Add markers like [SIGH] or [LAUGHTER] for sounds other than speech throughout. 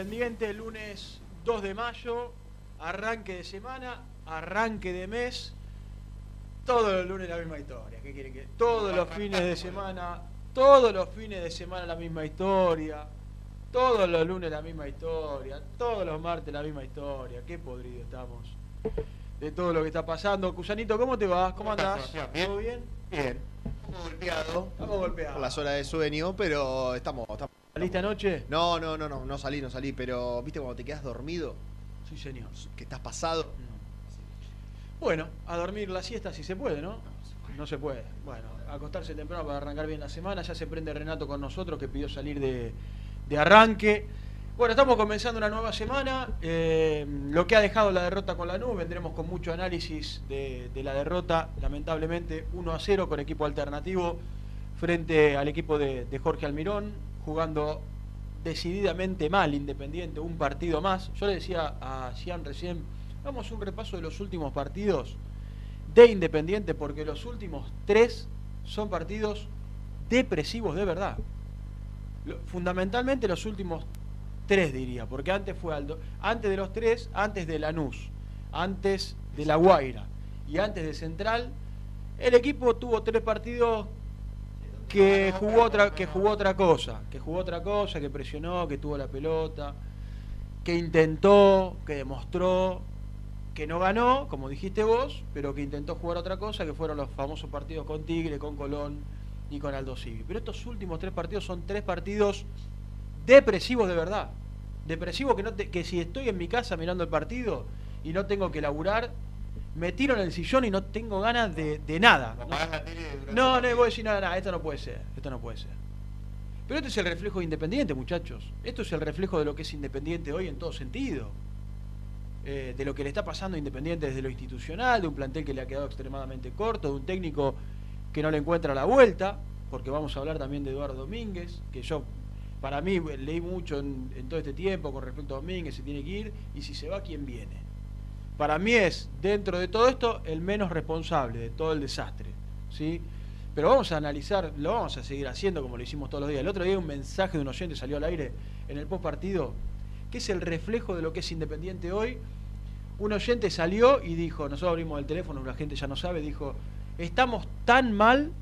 Independiente, lunes 2 de mayo, arranque de semana, arranque de mes. Todos los lunes la misma historia. ¿Qué quieren que? Todos los fines de semana, todos los fines de semana la misma historia. Todos los lunes la misma historia. Todos los martes la misma historia. Qué podrido estamos de todo lo que está pasando. Cusanito, ¿cómo te va? ¿Cómo andás? ¿Todo bien? Bien, un poco golpeado Estamos golpeados. por las horas de sueño, pero estamos, estamos- ¿Saliste anoche? No, no, no, no, no salí, no salí, pero viste cuando te quedas dormido, Sí, señor. que estás pasado. Bueno, a dormir la siesta si se puede, ¿no? No se puede. Bueno, acostarse temprano para arrancar bien la semana. Ya se prende Renato con nosotros que pidió salir de, de arranque. Bueno, estamos comenzando una nueva semana. Eh, lo que ha dejado la derrota con la NU, vendremos con mucho análisis de, de la derrota, lamentablemente 1 a 0 con equipo alternativo frente al equipo de, de Jorge Almirón, jugando decididamente mal Independiente, un partido más. Yo le decía a Cian recién, vamos un repaso de los últimos partidos de Independiente, porque los últimos tres son partidos depresivos de verdad. Fundamentalmente los últimos tres diría, porque antes fue Aldo, antes de los tres, antes de Lanús, antes de La Guaira y antes de Central, el equipo tuvo tres partidos que jugó otra que jugó otra cosa, que jugó otra cosa, que presionó, que tuvo la pelota, que intentó, que demostró, que no ganó, como dijiste vos, pero que intentó jugar otra cosa, que fueron los famosos partidos con Tigre, con Colón y con Aldo Civi. Pero estos últimos tres partidos son tres partidos depresivos de verdad. Depresivos que, no que si estoy en mi casa mirando el partido y no tengo que laburar, me tiro en el sillón y no tengo ganas de, de nada. La tele No, no, voy a decir nada, nada, esto no puede ser, esto no puede ser. Pero esto es el reflejo de Independiente, muchachos. Esto es el reflejo de lo que es Independiente hoy en todo sentido. Eh, de lo que le está pasando a Independiente desde lo institucional, de un plantel que le ha quedado extremadamente corto, de un técnico que no le encuentra la vuelta, porque vamos a hablar también de Eduardo Domínguez, que yo, para mí, leí mucho en, en todo este tiempo con respecto a Domínguez, se tiene que ir, y si se va, ¿quién viene? Para mí es, dentro de todo esto, el menos responsable de todo el desastre. ¿sí? Pero vamos a analizar, lo vamos a seguir haciendo como lo hicimos todos los días. El otro día un mensaje de un oyente salió al aire en el post partido, que es el reflejo de lo que es Independiente hoy. Un oyente salió y dijo, nosotros abrimos el teléfono, la gente ya no sabe, dijo, estamos tan mal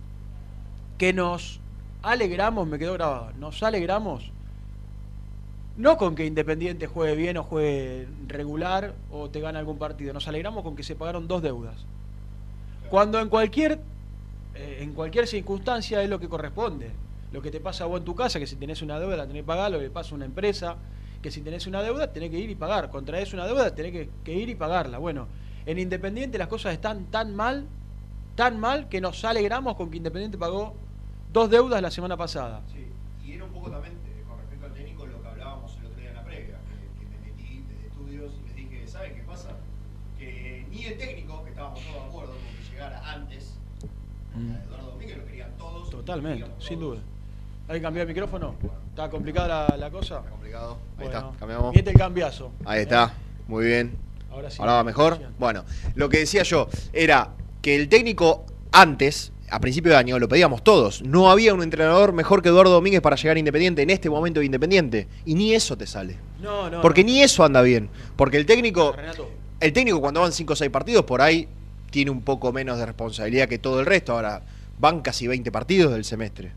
que nos alegramos, me quedó grabado, nos alegramos no con que Independiente juegue bien o juegue regular o te gane algún partido. Nos alegramos con que se pagaron dos deudas. Cuando en cualquier eh, en cualquier circunstancia es lo que corresponde. Lo que te pasa a vos en tu casa, que si tenés una deuda la tenés que pagar, lo que pasa a una empresa, que si tenés una deuda tenés que ir y pagar. Contraes una deuda tenés que, que ir y pagarla. Bueno, en Independiente las cosas están tan mal, tan mal, que nos alegramos con que Independiente pagó dos deudas la semana pasada. Sí, y era un poco también Técnico, que estábamos todos de acuerdo con que llegara antes, Mm. a Eduardo Domínguez lo querían todos. Totalmente, sin todos. duda. ¿Hay que cambiar el micrófono? ¿Está complicada la, la cosa? Está complicado. Ahí Bueno, está, cambiamos. Miente el cambiazo. Ahí está, muy bien. Ahora sí. ¿Ahora va mejor? Bueno, lo que decía yo era que el técnico antes, a principio de año, lo pedíamos todos. No había un entrenador mejor que Eduardo Domínguez para llegar a Independiente en este momento de Independiente. Y ni eso te sale. No, no. Porque no. ni eso anda bien. Porque el técnico, Renato, el técnico cuando van 5 o 6 partidos, por ahí tiene un poco menos de responsabilidad que todo el resto. Ahora, van casi 20 partidos del semestre.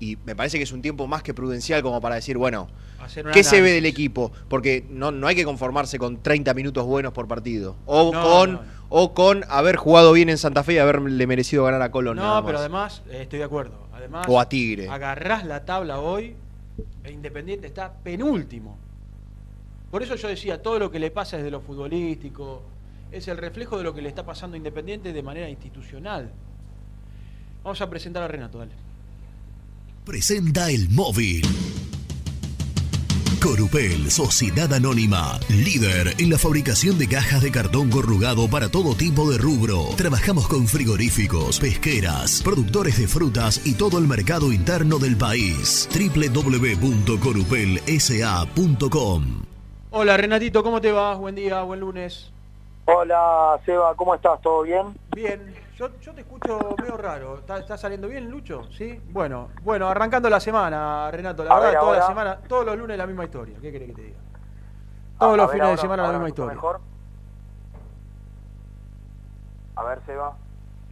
Y me parece que es un tiempo más que prudencial como para decir, bueno, ¿Qué se ve del equipo? Porque no, no hay que conformarse con 30 minutos buenos por partido. O, No, con, no, o con haber jugado bien en Santa Fe y haberle merecido ganar a Colón. nada No, más. pero además, eh, estoy de acuerdo. Además, O a Tigre. agarrás la tabla hoy, e Independiente está penúltimo. Por eso yo decía, todo lo que le pasa desde lo futbolístico es el reflejo de lo que le está pasando Independiente de manera institucional. Vamos a presentar a Renato, dale. Presenta el móvil. Corupel, Sociedad Anónima, líder en la fabricación de cajas de cartón corrugado para todo tipo de rubro. Trabajamos con frigoríficos, pesqueras, productores de frutas y todo el mercado interno del país. www.corupelsa.com Hola Renatito, ¿cómo te va? Buen día, buen lunes. Hola, Seba, ¿cómo estás? ¿Todo bien? Bien, yo, yo te escucho medio raro. ¿Está, está saliendo bien, Lucho? ¿Sí? Bueno, bueno, arrancando la semana, Renato. La A verdad, ver, toda la semana, todos los lunes la misma historia. ¿Qué querés que te diga? Todos A- los a ver fines de semana la misma historia. mejor. A ver, Seba.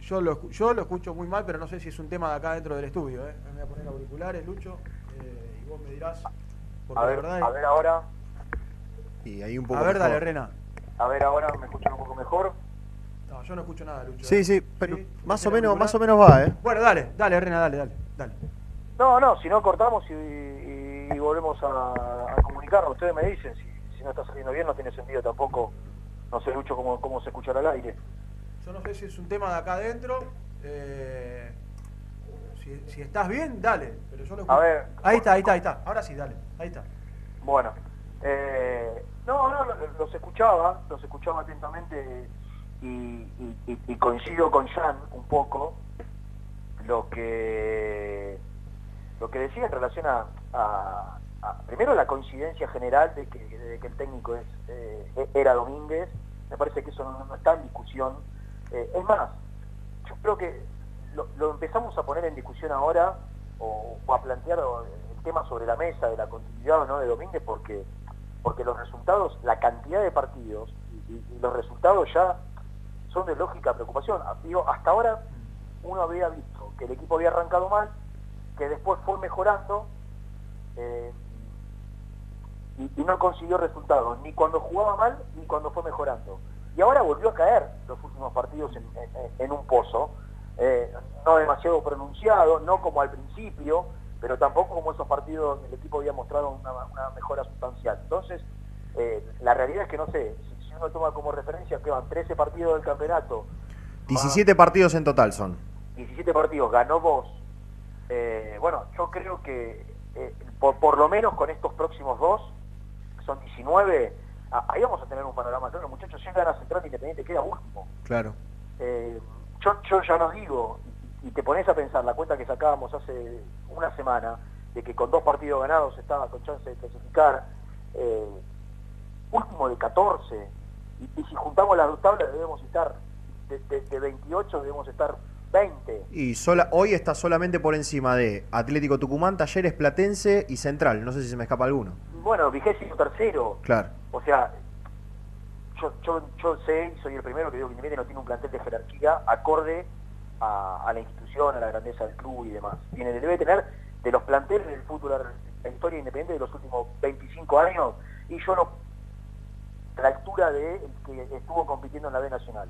Yo lo, escu- yo lo escucho muy mal, pero no sé si es un tema de acá dentro del estudio. ¿eh? Me voy a poner auriculares, Lucho, eh, y vos me dirás. Porque A la ver, verdad a ver ahora. Y ahí un poco a ver, dale. Rena. A ver ahora, ¿me escuchan un poco mejor? No, yo no escucho nada, Lucho. Sí, sí, pero ¿Sí? más o ¿Tiene menos, más o menos va, ¿eh? Bueno, dale, dale, Rena, dale, dale. dale. No, no, si no cortamos y, y- y volvemos a, a comunicarnos. Ustedes me dicen, si, si no está saliendo bien no tiene sentido tampoco, no sé, Lucho, cómo, cómo se escuchará al aire. Yo no sé si es un tema de acá adentro. eh, si, si estás bien, dale. Pero yo lo escucho. A ver. Ahí está, ahí está, ahí está. Ahora sí, dale. Ahí está. Bueno, eh, no, no, lo- los escuchaba, los escuchaba atentamente y, coincido con Jan un poco lo que lo que decía en relación a, primero la coincidencia general de que, el técnico es eh, era Domínguez, me parece que eso no, está en discusión. Eh, es más, yo creo que lo, empezamos a poner en discusión ahora o a plantear el tema sobre la mesa de la continuidad o no de Domínguez porque porque los resultados, la cantidad de partidos y, los resultados ya son de lógica preocupación. Ah, Digo, hasta ahora uno había visto que el equipo había arrancado mal, que después fue mejorando eh, y, no consiguió resultados, ni cuando jugaba mal ni cuando fue mejorando. Y ahora volvió a caer los últimos partidos en un pozo, eh, no demasiado pronunciado, no como al principio, pero tampoco como esos partidos el equipo había mostrado una, una mejora sustancial. Entonces, eh, la realidad es que no sé, si, uno toma como referencia que van 13 partidos del campeonato, 17 partidos en total son. 17 partidos, ganó vos. Eh, bueno, yo creo que eh, por, por lo menos con estos próximos dos, que son 19, a- ahí vamos a tener un panorama claro. Muchachos, llegan a Central Independiente, queda último. Claro. Eh, yo, yo ya nos digo, y, te pones a pensar, la cuenta que sacábamos hace una semana, de que con dos partidos ganados estaba con chance de clasificar, eh, último de 14, y, y si juntamos las dos tablas debemos estar, de, de- de 28 debemos estar 20. Y sola, hoy está solamente por encima de Atlético Tucumán, Talleres Platense y Central. No sé si se me escapa alguno. Bueno, vigésimo tercero, Claro. o sea, yo, yo, yo sé y soy el primero que digo que Independiente no tiene un plantel de jerarquía acorde a, a la institución, a la grandeza del club y demás. Tiene, debe tener de los planteles del fútbol, la historia independiente de los últimos 25 años, y yo no a la altura de el que estuvo compitiendo en la B Nacional.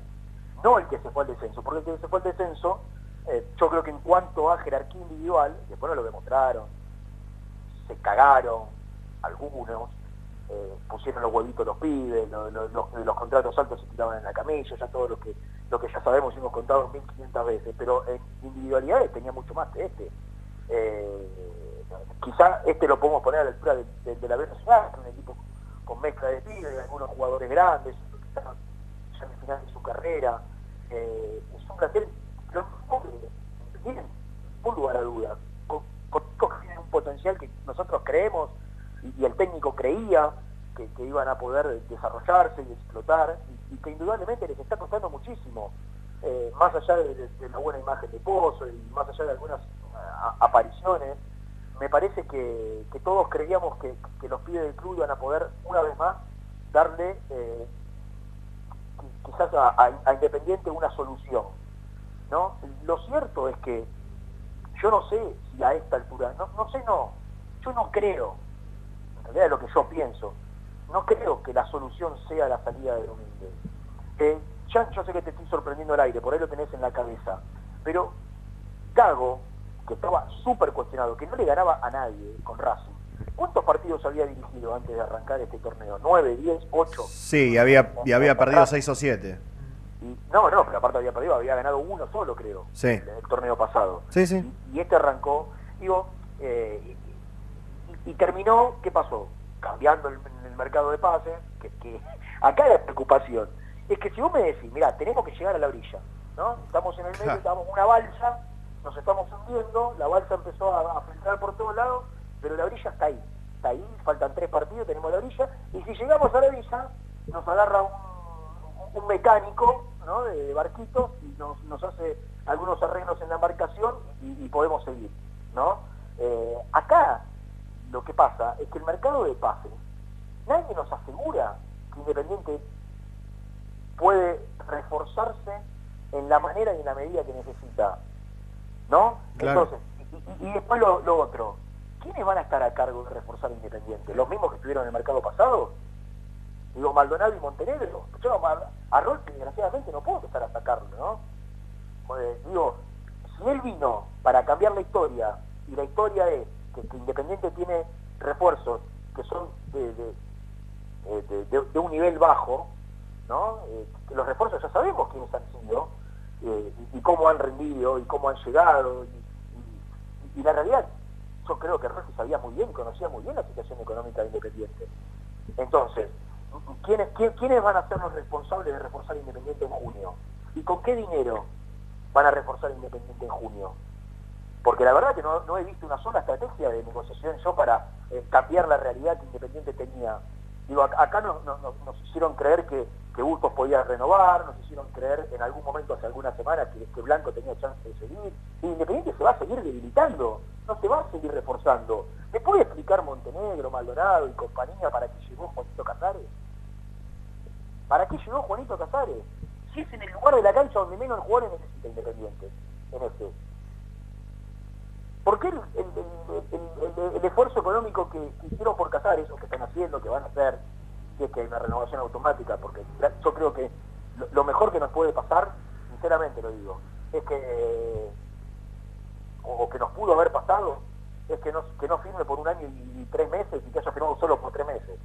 No el que se fue al descenso, porque el que se fue al descenso Eh, yo creo que en cuanto a jerarquía individual, después no lo demostraron, se cagaron algunos, eh, pusieron los huevitos los pibes, lo- lo- los, los contratos altos se tiraban en la camilla, ya todo lo que lo que ya sabemos y hemos contado 1500 veces, pero en individualidades tenía mucho más que este. Eh, quizá este lo podemos poner a la altura de, de- de la que es un equipo con mezcla de pibes, algunos jugadores grandes, que están ya en el final de su carrera. Eh, es un plantel pobre, bien, sin lugar a duda, con, con que tienen un potencial que nosotros creemos y el técnico creía que, iban a poder desarrollarse y explotar, y, que indudablemente les está costando muchísimo, eh, más allá de, la buena imagen de Pozo y más allá de algunas a- apariciones, me parece que, todos creíamos que, los pibes del club iban a poder una vez más darle eh, qui- quizás a, Independiente una solución. ¿no? Lo cierto es que yo no sé si a esta altura, no, no sé no, yo no creo, en realidad lo que yo pienso, no creo que la solución sea la salida de Domínguez. Eh, ya yo sé que te estoy sorprendiendo al aire, por ahí lo tenés en la cabeza, pero Gago, que estaba súper cuestionado, que no le ganaba a nadie con Racing, ¿cuántos partidos había dirigido antes de arrancar este torneo? ¿9, 10, 8? Sí, y había, y había perdido 6 o 7. Y, no, no, pero aparte había perdido, había ganado uno solo, creo, Sí. el, el torneo pasado. Sí, sí. Y, y este arrancó, digo, eh, y, y terminó, ¿qué pasó? Cambiando el, el mercado de pases, que, que acá la preocupación es que si vos me decís, mira, tenemos que llegar a la orilla, ¿no? Estamos en el medio, Claro. estamos en una balsa, nos estamos hundiendo, la balsa empezó a, a filtrar por todos lados, pero la orilla está ahí, está ahí, faltan tres partidos, tenemos la orilla, y si llegamos a la orilla, nos agarra un, un mecánico ¿no? de, de barquitos y nos, nos hace algunos arreglos en la embarcación y, y podemos seguir. ¿no? Eh, acá lo que pasa es que el mercado de pases, nadie nos asegura que Independiente puede reforzarse en la manera y en la medida que necesita. ¿No? Claro. Entonces, y, y- y después lo, lo otro, ¿quiénes van a estar a cargo de reforzar Independiente? ¿Los mismos que estuvieron en el mercado pasado? Digo, Maldonado y Montenegro. Yo a, desgraciadamente, no puedo empezar a sacarlo, ¿no? Pues, digo, si él vino para cambiar la historia, y la historia es que, Independiente tiene refuerzos que son de, de- eh, un nivel bajo, ¿no? Eh, los refuerzos ya sabemos quiénes han sido, eh, y, cómo han rendido, y cómo han llegado, y, y- la realidad, yo creo que Rolfi sabía muy bien, conocía muy bien la situación económica de Independiente. Entonces, ¿quiénes, quién- ¿quiénes van a ser los responsables de reforzar Independiente en junio? ¿Y con qué dinero van a reforzar Independiente en junio? Porque la verdad que no, he visto una sola estrategia de negociación yo para eh, cambiar la realidad que Independiente tenía. Digo, ac- acá nos, hicieron creer que, que podía renovar, nos hicieron creer en algún momento hace algunas semanas que, que Blanco tenía chance de seguir. Y Independiente se va a seguir debilitando, no se va a seguir reforzando. ¿Me puede explicar Montenegro, Maldonado y compañía para qué llegó Juanito Casares? ¿Para qué llegó Juanito Casares? Si es en el lugar de la cancha donde menos jugadores necesita Independiente, en este. ¿Por qué el, esfuerzo económico que, que hicieron por Casares, o que están haciendo, que van a hacer, si es que hay una renovación automática, porque yo creo que lo, mejor que nos puede pasar, sinceramente lo digo, es que, o, que nos pudo haber pasado, es que no, que no firme por un año y, tres meses y que haya firmado solo por tres meses.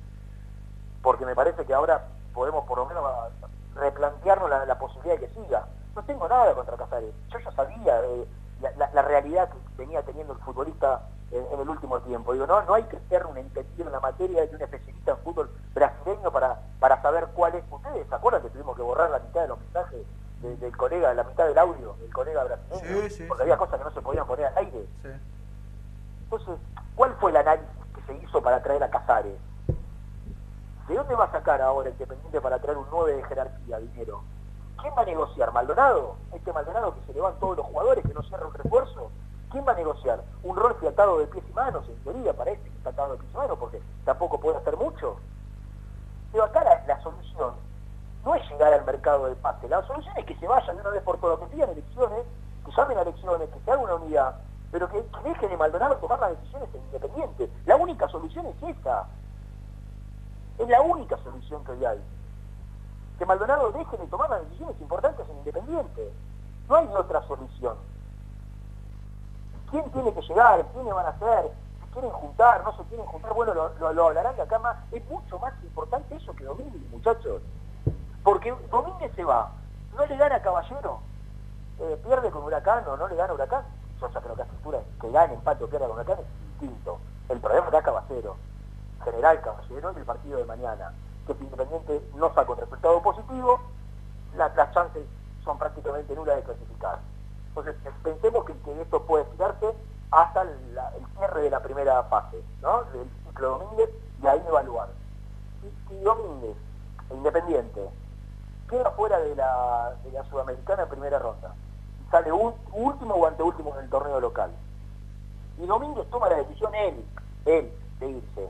Porque me parece que ahora podemos por lo menos a- replantearnos la, posibilidad de que siga. No tengo nada contra Casares. Yo ya sabía eh, la- la realidad que venía teniendo el futbolista en, en el último tiempo. Digo, no, no hay que ser un entendido en la materia y un especialista en fútbol brasileño para, para saber cuál es. ¿Ustedes se acuerdan que tuvimos que borrar la mitad de los mensajes de- del colega, la mitad del audio del colega brasileño? Sí, sí, porque había cosas que no se podían poner al aire. Sí. Entonces, ¿cuál fue el análisis que se hizo para traer a Casares? ¿De dónde va a sacar ahora Independiente para traer un 9 de jerarquía, dinero? ¿Quién va a negociar? ¿Maldonado? ¿Este Maldonado que se le van todos los jugadores, que no cierra un refuerzo? ¿Quién va a negociar? ¿Un Rolfi atado de pies y manos? En teoría parece que está atado de pies y manos porque tampoco puede hacer mucho. Pero acá la, la solución no es llegar al mercado de pase, la solución es que se vayan de una vez por todas, que pidan elecciones, que llamen a elecciones, que se haga una unidad, pero que, que deje de Maldonado tomar las decisiones en Independiente. La única solución es esa. Es la única solución que hoy hay. Que Maldonado deje de tomar las decisiones importantes en Independiente. No hay otra solución. Quién tiene que llegar, quiénes van a ser, se quieren juntar, no se quieren juntar, bueno, lo, hablarán de acá más. Es mucho más importante eso que Domínguez, muchachos. Porque Domínguez se va, no le gana a Caballero, eh, pierde con Huracán o no le gana a Huracán. Yo ya creo que a esta altura que gane, empate o pierda con Huracán es distinto. El problema es Caballero, general Caballero en el partido de mañana. Que si Independiente no saca un resultado positivo, la- las chances son prácticamente nulas de clasificar. Entonces, pensemos que, que esto puede estirarse hasta la- el cierre de la primera fase, ¿no? Del ciclo Domínguez y ahí evaluar. Si, si Domínguez, Independiente, queda fuera de la, de la Sudamericana en primera ronda, y sale un, último o anteúltimo en el torneo local, y Domínguez toma la decisión él, él, de irse.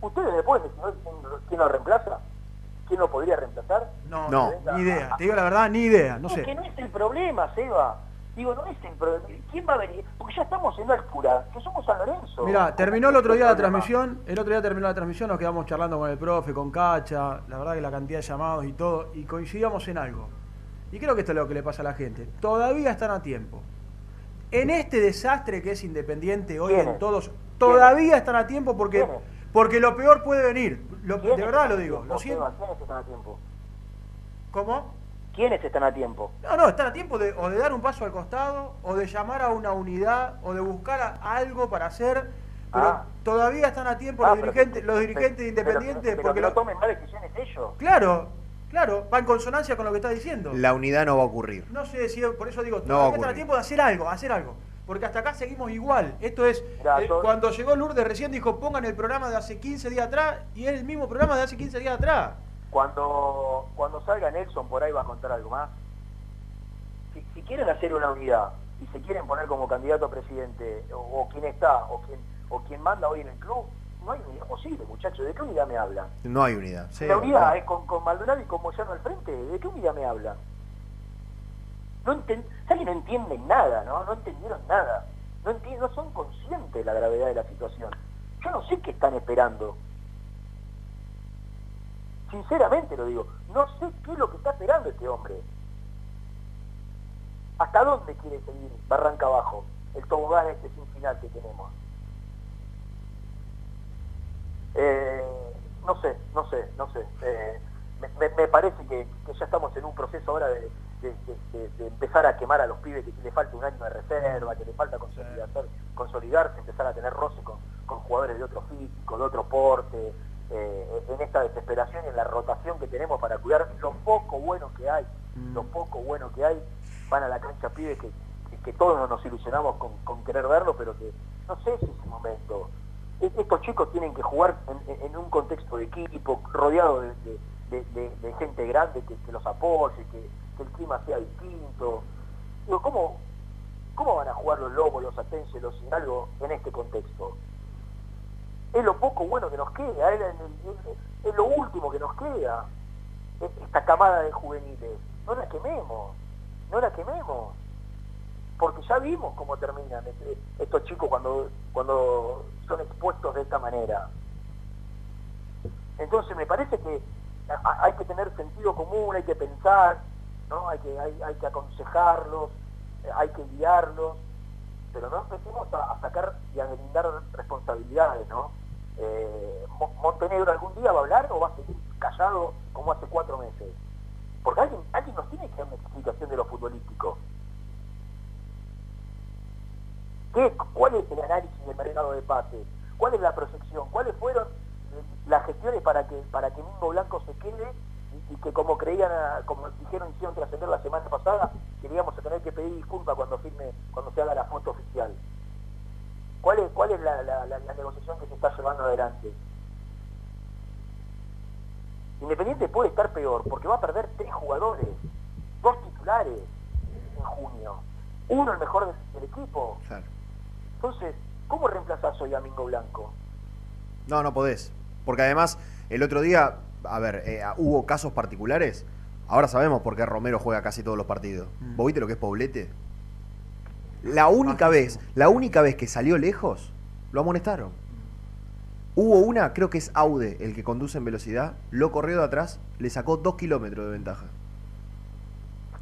¿Ustedes pueden decir quién, quién lo reemplaza? ¿Quién lo podría reemplazar? No, No. ni idea. Te digo la verdad, ni idea. No que sé. no es el problema, Seba. Digo, no es el problema. ¿Quién va a venir? Porque ya estamos en altura, que somos San Lorenzo. Mira, terminó el otro día la transmisión, el otro día terminó la transmisión, nos quedamos charlando con el profe, con Cacha, la verdad que la cantidad de llamados y todo, y coincidíamos en algo. Y creo que esto es lo que le pasa a la gente. Todavía están a tiempo. En este desastre que es Independiente hoy en todos, todavía están a tiempo porque, porque lo peor puede venir. Lo- de ¿Quiénes verdad lo digo. Lo siento. ¿Cómo? ¿Quiénes están a tiempo? No, no, están a tiempo de, o de dar un paso al costado, o de llamar a una unidad, o de buscar a- algo para hacer, pero Ah. todavía están a tiempo Ah, los pero dirigentes, que- los pero- dirigentes pero- independientes, pero porque que no lo- tomen malas decisiones ellos. claro, claro, va en consonancia con lo que está diciendo. La unidad no va a ocurrir. No sé si por eso digo, No todavía están a tiempo de hacer algo, hacer algo. Porque hasta acá seguimos igual. Esto es, Mirá, eh, yo- cuando llegó Lourdes recién dijo, pongan el programa de hace 15 días atrás, y es el mismo programa de hace 15 días atrás. Cuando, cuando salga Nelson por ahí va a contar algo más. Si, si quieren hacer una unidad y se quieren poner como candidato a presidente, o, o quien está, o quien, o quien manda hoy en el club, no hay unidad posible, muchachos. ¿De qué unidad me hablan? No hay unidad. Sí, la unidad es con, con Maldonado y con Moyano al frente. ¿De qué unidad me hablan? No enten, ¿sabes que no entienden nada, ¿no? No entendieron nada. No, no son conscientes de la gravedad de la situación. Yo no sé qué están esperando. Sinceramente lo digo. No sé qué es lo que está esperando este hombre. ¿Hasta dónde quiere seguir Barranca Abajo? El tobogán este sin final que tenemos. Eh, no sé, no sé, no sé. Eh, me, parece que, ya estamos en un proceso ahora de, empezar a quemar a los pibes que le falta un año de reserva, que le falta consolidar- consolidarse, empezar a tener roce con, con jugadores de otro físico, de otro porte, eh, en esta desesperación y en la rotación que tenemos para cuidar lo poco bueno que hay, Mm. lo poco bueno que hay, van a la cancha pibes que, que, que todos nos ilusionamos con, con querer verlo, pero que no sé si es el momento. E- Estos chicos tienen que jugar en, en un contexto de equipo, rodeado de, de- de- de- de gente grande que, que los apoye, que, que el clima sea distinto. Digo, ¿cómo, ¿cómo van a jugar los Lobos, los Atense, los Hidalgo en este contexto? Es lo poco bueno que nos queda, es, lo último que nos queda, es esta camada de juveniles. No la quememos, no la quememos porque ya vimos cómo terminan este- estos chicos cuando, cuando son expuestos de esta manera. Entonces me parece que hay que tener sentido común, hay que pensar, ¿no? hay, que, hay, hay que aconsejarlos, eh, hay que guiarlos, pero no empecemos a, a sacar y a deslindar responsabilidades. ¿no? Eh, Mo- ¿Montenegro algún día va a hablar o va a seguir callado como hace cuatro meses? Porque alguien, alguien nos tiene que dar una explicación de lo futbolístico. ¿Qué, ¿Cuál es el análisis del mercado de pases? ¿Cuál es la proyección? ¿Cuáles fueron eh, las gestiones para que para que Mingo Blanco se quede y, que como creían, ah, como dijeron hicieron trascender la semana pasada, que a tener que pedir disculpas cuando firme, cuando se haga la foto oficial? ¿Cuál es, cuál es la, la- la- la negociación que se está llevando adelante? Independiente puede estar peor porque va a perder tres jugadores, dos titulares en junio, uno el mejor del, del equipo. Claro. Entonces, ¿cómo reemplazás hoy a Mingo Blanco? No, no podés. Porque además, el otro día, a ver, eh, hubo casos particulares. Ahora sabemos por qué Romero juega casi todos los partidos. Mm. ¿Vos viste lo que es Poblete? La única Bajísimo. vez, la única vez que salió lejos, lo amonestaron. Hubo una, creo que es Aude, el que conduce en velocidad, lo corrió de atrás, le sacó dos kilómetros de ventaja.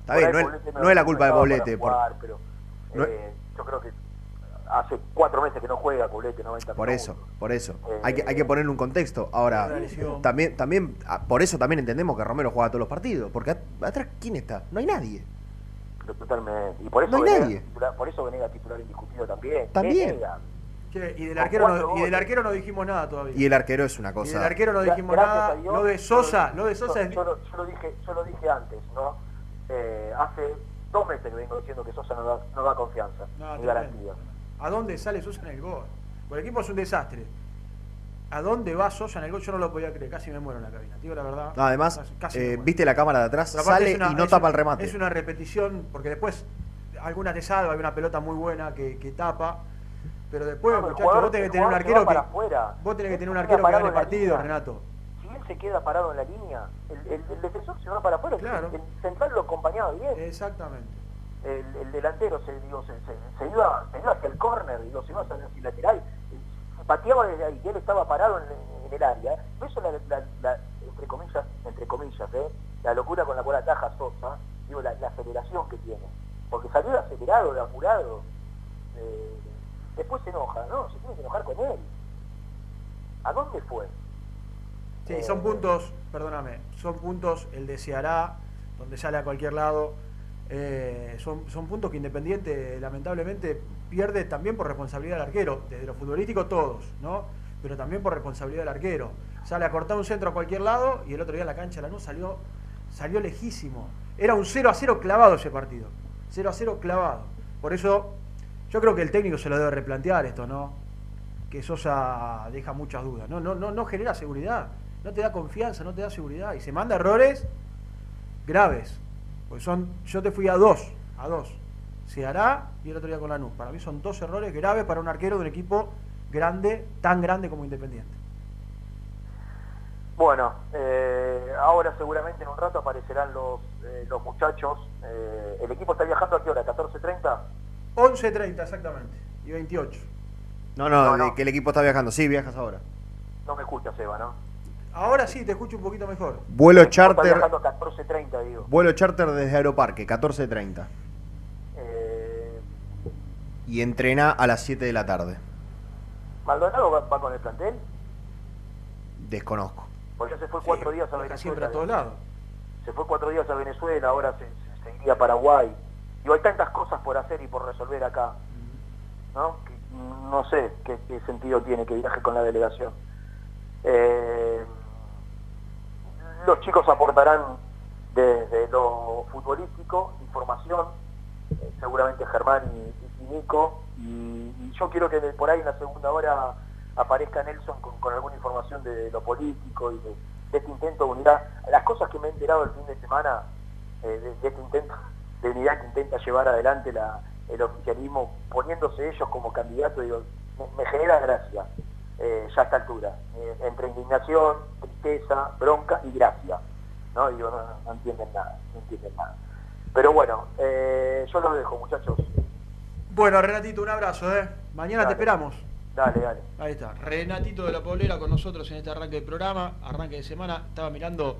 Está bien, no es, Poblete no es la culpa de Poblete. por- pero no es- eh, yo creo que hace cuatro meses que no juega, 90 Por eso, minutos. por eso. Eh, Hay que, hay que ponerle un contexto. Ahora, también, también, ah, por eso también entendemos que Romero juega todos los partidos. Porque at- atrás, ¿quién está? No hay nadie. Totalmente. Y por eso, No hay nadie. titular, por eso Venega titular indiscutido también. También. Che, y del arquero no, y del arquero no dijimos nada todavía. Y el arquero es una Y del cosa. arquero no dijimos gracias nada. Dios, Lo de yo- Sosa, lo de Sosa yo, es. yo lo, yo lo dije, yo lo dije antes, ¿no? Eh, hace dos meses que vengo diciendo que Sosa no da, no da confianza, No, ni garantía. ¿A dónde sale Sosa en el gol? Porque el equipo es un desastre. ¿A dónde va Sosa en el gol? Yo no lo podía creer, casi me muero en la cabina. Digo la verdad. No, además, casi- eh, viste la cámara de atrás, Pero sale una- y no tapa el remate. Es una repetición, porque después alguna te salva, hay una pelota muy buena que, que tapa. Pero después, No, el muchachos, vos tenés que tener un arquero que. Vos tenés que tener un arquero que gane partido, línea. Renato. Si él se queda parado en la línea, el, el- el defensor se va para afuera, Claro. el, el central lo acompañaba bien. Exactamente. el, el delantero se, digo, se, se- se iba, se iba hacia el córner, digo, se iba hacia el lateral, pateaba desde ahí, y él estaba parado en, en el área. Eso es la, la- la- entre comillas, entre comillas, ¿eh? la locura con la cual ataja Sosa, digo, la, la aceleración que tiene. Porque salió de acelerado, de apurado. eh, después se enoja, ¿no? Se tiene que enojar con él. ¿A dónde fue? Sí, Eh, son puntos, perdóname, son puntos el de Ceará, donde sale a cualquier lado. eh, son, son puntos que Independiente lamentablemente pierde también por responsabilidad del arquero, desde lo futbolístico todos, ¿no? Pero también por responsabilidad del arquero. Sale a cortar un centro a cualquier lado y el otro día en la cancha Lanús salió, salió lejísimo. Era un 0 a 0 clavado ese partido. 0 a 0 clavado. Por eso yo creo que el técnico se lo debe replantear esto, ¿no? que Sosa deja muchas dudas. No, no, no, no genera seguridad, no te da confianza, no te da seguridad. Y se manda errores graves. Pues son, yo te fui a dos, a dos. Se hará y el otro día con Lanús. Para mí son dos errores graves para un arquero de un equipo grande, tan grande como Independiente. Bueno, eh, ahora seguramente en un rato aparecerán los, eh, los muchachos. Eh, ¿El equipo está viajando a qué hora? ¿14.30? 11.30 exactamente y 28. No, no, No, que el equipo está viajando. Sí, viajas ahora. No me escucha, Seba, ¿no? Ahora sí, te escucho un poquito mejor. Vuelo charter, viajando a 14.30, digo. vuelo charter desde Aeroparque, 14.30. Y entrena a las 7 de la tarde. ¿Maldonado va, va con el plantel? Desconozco. Porque ya se fue cuatro Sí, días a siempre Venezuela. a todos lados. Se fue cuatro días a Venezuela, ahora se, se, se iría a Paraguay. Y hay tantas cosas por hacer y por resolver acá. ¿no? Que, no sé qué, qué sentido tiene que viaje con la delegación. Eh, los chicos aportarán desde lo futbolístico, información, eh, seguramente Germán y Y, yo quiero que por ahí en la segunda hora aparezca Nelson con, alguna información de lo político y de, este intento de unidad. Las cosas que me he enterado el fin de semana eh, de, este intento de unidad que intenta llevar adelante la, el oficialismo, poniéndose ellos como candidatos, digo, me, genera gracia eh, ya a esta altura, eh, entre indignación, tristeza, bronca y gracia. ¿no? Digo, no entienden nada, no entienden nada. Pero bueno, eh, yo los dejo, muchachos. Bueno, Renatito, un abrazo, ¿eh? Mañana te esperamos. Dale, dale. Ahí está. Renatito de la Poblera con nosotros en este arranque del programa, arranque de semana. Estaba mirando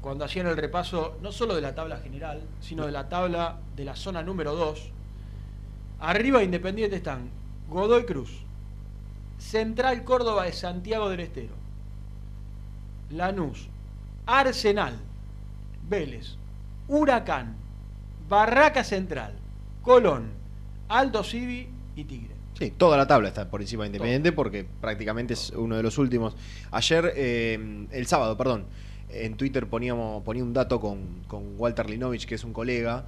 cuando hacían el repaso, no solo de la tabla general, sino de la tabla de la zona número 2. Arriba de Independiente están Godoy Cruz, Central Córdoba de Santiago del Estero, Lanús, Arsenal, Vélez, Huracán, Barraca Central, Colón, Aldo Civi y Tigre. Sí, toda la tabla está por encima de Independiente porque prácticamente es uno de los últimos. Ayer, eh, el sábado, perdón, en Twitter poníamos, ponía un dato con, con Walter Linovich, que es un colega.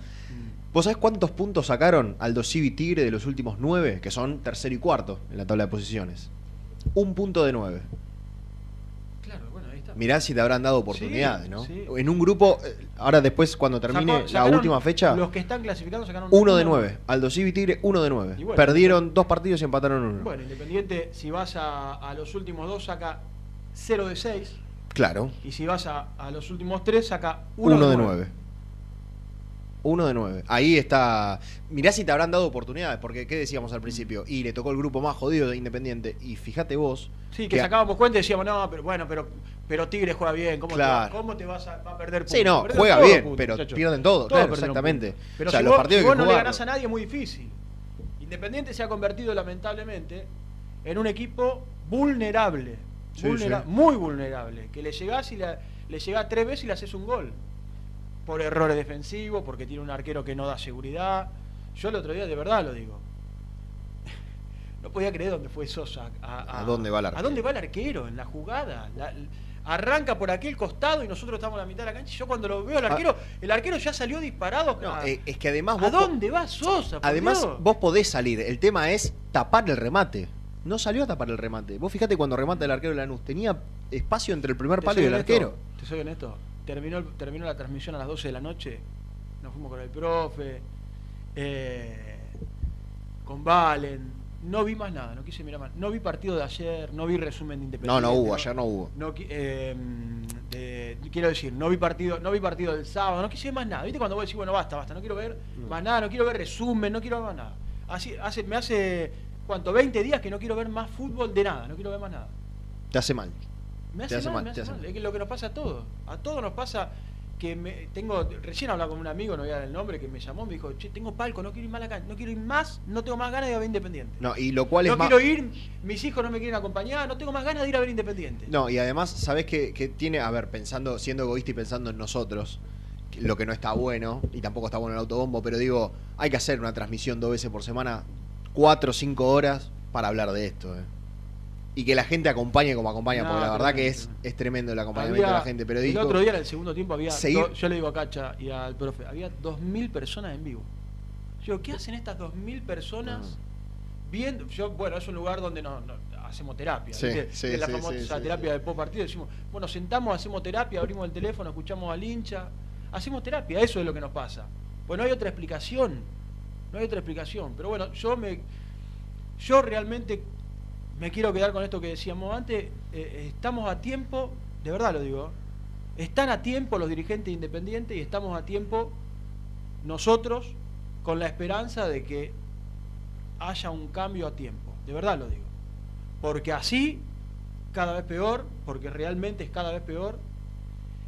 ¿Vos sabés cuántos puntos sacaron Aldo Civi Tigre de los últimos nueve? Que son tercero y cuarto en la tabla de posiciones. Un punto de nueve. Mirá si te habrán dado oportunidades, Sí, ¿no? sí. En un grupo, eh, ahora después cuando termine Sacó- la última fecha, Los que están clasificados sacaron uno de nueve. Aldo Civi Tigre, uno de nueve. Bueno, Perdieron dos partidos y empataron uno. Bueno, Independiente, si vas a, a los últimos dos, saca 0 de 6. Claro. Y si vas a, a los últimos tres, saca 1 Uno, de de 9. Uno de nueve. Ahí está. Mirá si te habrán dado oportunidades, porque ¿qué decíamos al principio? Y le tocó el grupo más jodido de Independiente. Y fíjate vos. Sí, que sacábamos cuenta y decíamos, no, pero bueno, pero, pero Tigre juega bien. ¿Cómo, Claro. te, va, cómo te vas a, va a perder puntos? Sí, no, juega bien, pero pierden todo, claro, perdieron exactamente. Pero O sea, si, los vos, partidos si hay vos que no le ganás a nadie es muy difícil. Independiente se ha convertido lamentablemente en un equipo vulnerable, Sí, vulnera- sí. muy vulnerable, que le llegás y la- le llegás tres veces y le haces un gol. Por errores defensivos, porque tiene un arquero que no da seguridad. Yo el otro día de verdad lo digo. [LAUGHS] No podía creer dónde fue Sosa. A, ¿A dónde va el ¿A arquero? dónde va el arquero en la jugada? La- arranca por aquel costado y nosotros estamos en la mitad de la cancha. Y yo cuando lo veo al arquero, el arquero ya salió disparado. No, a- eh, es que además ¿A vos, dónde va Sosa? además Dios? vos podés salir. El tema es tapar el remate. No salió a tapar el remate. Vos fíjate cuando remata el arquero de Lanús. Tenía espacio entre el primer palo y el honesto, arquero. Te soy honesto. Terminó, terminó la transmisión a las 12 de la noche. Nos fuimos con el profe, eh, con Valen. No vi más nada, no quise mirar más. No vi partido de ayer, no vi resumen de No, Independiente. no hubo, ayer no hubo. no eh, quiero decir, no vi partido, no vi partido del sábado, no quise ver más nada. ¿Viste cuando vos decís, bueno, basta, basta, no quiero ver más nada, no quiero ver resumen, no quiero ver más nada. Así, hace, me hace, ¿cuánto? 20 días que no quiero ver más fútbol de nada, no quiero ver más nada. Te hace mal. Me hace, hace mal, mal, me hace mal. mal. Es que lo que nos pasa a todos. A todos nos pasa que me, tengo. Recién hablaba con un amigo, no voy a dar el nombre, que me llamó, me dijo, che, tengo palco, no quiero ir más no quiero ir más, no tengo más ganas de ir a ver Independiente. No, y lo cual No es más. quiero ir, mis hijos no me quieren acompañar, no tengo más ganas de ir a ver Independiente. No, y además, ¿sabés que, que tiene, a ver, pensando, siendo egoísta y pensando en nosotros, lo que no está bueno, y tampoco está bueno el autobombo, pero digo, hay que hacer una transmisión dos veces por semana, cuatro o cinco horas, para hablar de esto, eh. Y que la gente acompañe como acompaña, No, porque la verdad que es, tremendo. es tremendo el acompañamiento Había- de la gente. Pero el otro día en el segundo tiempo había, do- yo le digo a Cacha y al profe, había 2.000 personas en vivo. Yo, ¿qué hacen estas 2.000 personas Ah. viendo? Yo, bueno, es un lugar donde no, no- hacemos terapia. Sí, es la sí, famosa terapia del post partido. Decimos, bueno, sentamos, hacemos terapia, abrimos el teléfono, escuchamos al hincha, hacemos terapia, eso es lo que nos pasa. Pues no hay otra explicación, no hay otra explicación. Pero bueno, yo me, yo realmente me quiero quedar con esto que decíamos antes. eh, estamos a tiempo, de verdad lo digo, están a tiempo los dirigentes independientes y estamos a tiempo nosotros con la esperanza de que haya un cambio a tiempo. De verdad lo digo. Porque así, cada vez peor, porque realmente es cada vez peor,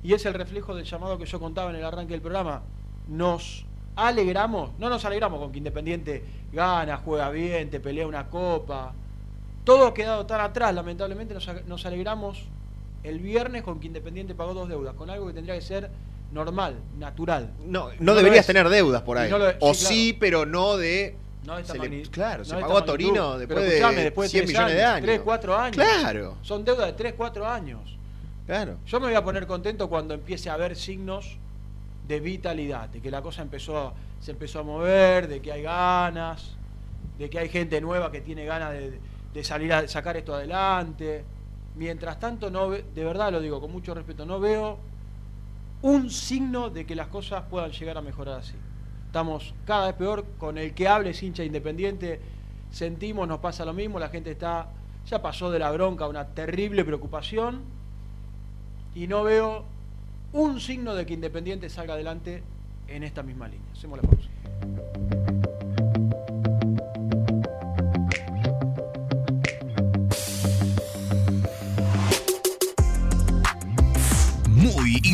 y es el reflejo del llamado que yo contaba en el arranque del programa. Nos alegramos, no nos alegramos con que Independiente gana, juega bien, te pelea una copa. Todo ha quedado tan atrás, lamentablemente nos, alegramos el viernes con que Independiente pagó dos deudas, con algo que tendría que ser normal, natural. no, no, deberías tener deudas por ahí. no lo es, o sí, sí, pero no de. No de esta se le- claro, no se de pagó a Torino después de después 100 tres millones de años. 3, 4 años. Claro. Son deudas de 3, 4 años. Claro. Yo me voy a poner contento cuando empiece a haber signos de vitalidad, de que la cosa empezó, se empezó a mover, de que hay ganas, de que hay gente nueva que tiene ganas de, de salir a sacar esto adelante. Mientras tanto, no de verdad lo digo con mucho respeto, no veo un signo de que las cosas puedan llegar a mejorar así. Estamos cada vez peor, con el que hable es hincha independiente, sentimos, nos pasa lo mismo, la gente está, ya pasó de la bronca a una terrible preocupación y no veo un signo de que Independiente salga adelante en esta misma línea. Hacemos la pausa.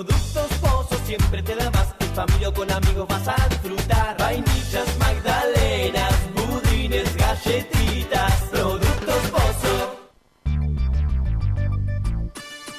Productos Pozos siempre te da más. En familia o con amigos vas a disfrutar. Vainillas, magdalenas,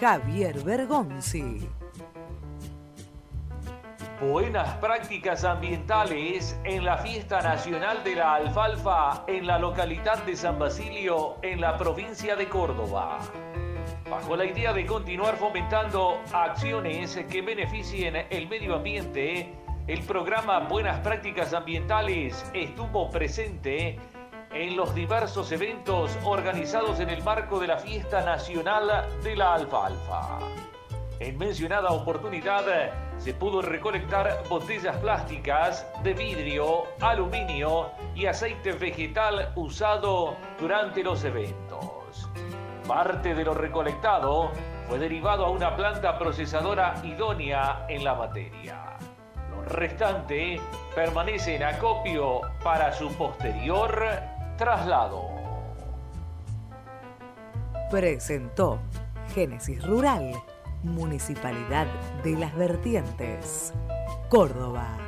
Javier Bergonzi. Buenas prácticas ambientales en la Fiesta Nacional de la Alfalfa en la localidad de San Basilio, en la provincia de Córdoba. Bajo la idea de continuar fomentando acciones que beneficien el medio ambiente, el programa Buenas Prácticas Ambientales estuvo presente en los diversos eventos organizados en el marco de la Fiesta Nacional de la Alfalfa. En mencionada oportunidad se pudo recolectar botellas plásticas de vidrio, aluminio y aceite vegetal usado durante los eventos. Parte de lo recolectado fue derivado a una planta procesadora idónea en la materia. Lo restante permanece en acopio para su posterior traslado. Presentó Génesis Rural, Municipalidad de las Vertientes, Córdoba.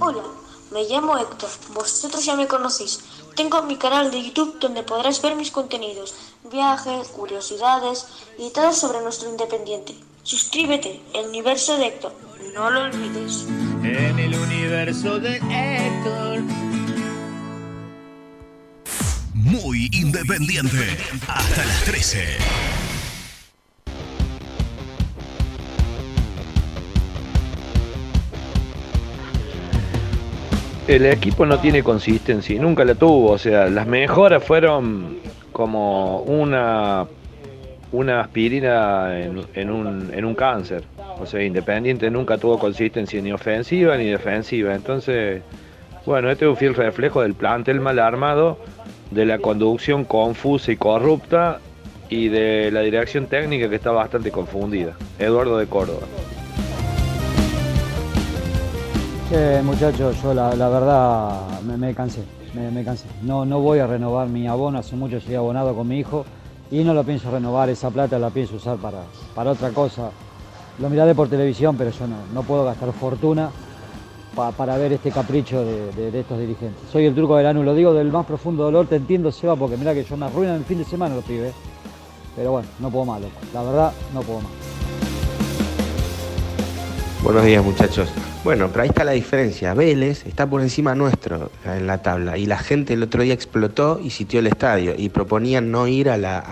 Hola, me llamo Héctor, vosotros ya me conocéis. Tengo mi canal de YouTube donde podrás ver mis contenidos, viajes, curiosidades y todo sobre nuestro independiente. Suscríbete, el universo de Héctor, no lo olvides. En el universo de Héctor. Muy independiente. Hasta las 13. El equipo no tiene consistencia y nunca la tuvo. O sea, las mejoras fueron como una, una aspirina en, en un, en un cáncer. O sea, Independiente nunca tuvo consistencia ni ofensiva ni defensiva. Entonces, bueno, este es un fiel reflejo del plantel mal armado, de la conducción confusa y corrupta y de la dirección técnica que está bastante confundida. Eduardo de Córdoba. Che, muchachos, yo la, la verdad me, me cansé, me, me cansé. No, no voy a renovar mi abono, hace mucho estoy abonado con mi hijo y no lo pienso renovar, esa plata la pienso usar para, para otra cosa. Lo miraré por televisión, pero yo no, no puedo gastar fortuna pa- para ver este capricho de, de- estos dirigentes. Soy el turco del ANU, lo digo del más profundo dolor, te entiendo, Seba, porque mira que yo me arruinan el fin de semana los pibes. Pero bueno, no puedo más, loco. La verdad, no puedo más. Buenos días muchachos. Bueno, pero ahí está la diferencia. Vélez está por encima nuestro en la tabla y la gente el otro día explotó y sitió el estadio y proponían no ir a la,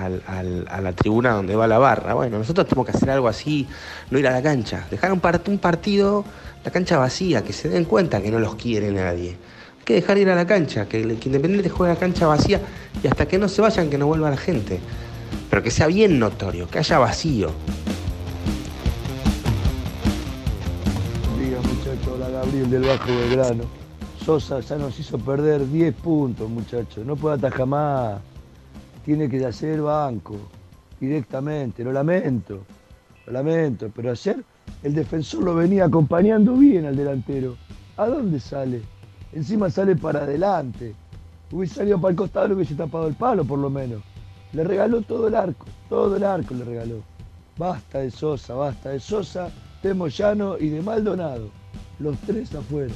la tribuna donde va la barra. Bueno, nosotros tenemos que hacer algo así, no ir a la cancha, dejar un, un partido, la cancha vacía, que se den cuenta que no los quiere nadie. Hay que dejar ir a la cancha, que, que Independiente juegue a cancha vacía y hasta que no se vayan que no vuelva la gente. Pero que sea bien notorio, que haya vacío. Gabriel del Bajo Belgrano. Sosa ya nos hizo perder 10 puntos, muchachos. No puede atajar más. Tiene que hacer banco directamente. Lo lamento, lo lamento. Pero ayer el defensor lo venía acompañando bien al delantero. ¿A dónde sale? Encima sale para adelante. Hubiese salido para el costado y hubiese tapado el palo por lo menos. Le regaló todo el arco, todo el arco le regaló. Basta de Sosa, basta de Sosa, de Moyano y de Maldonado. Los tres afuera.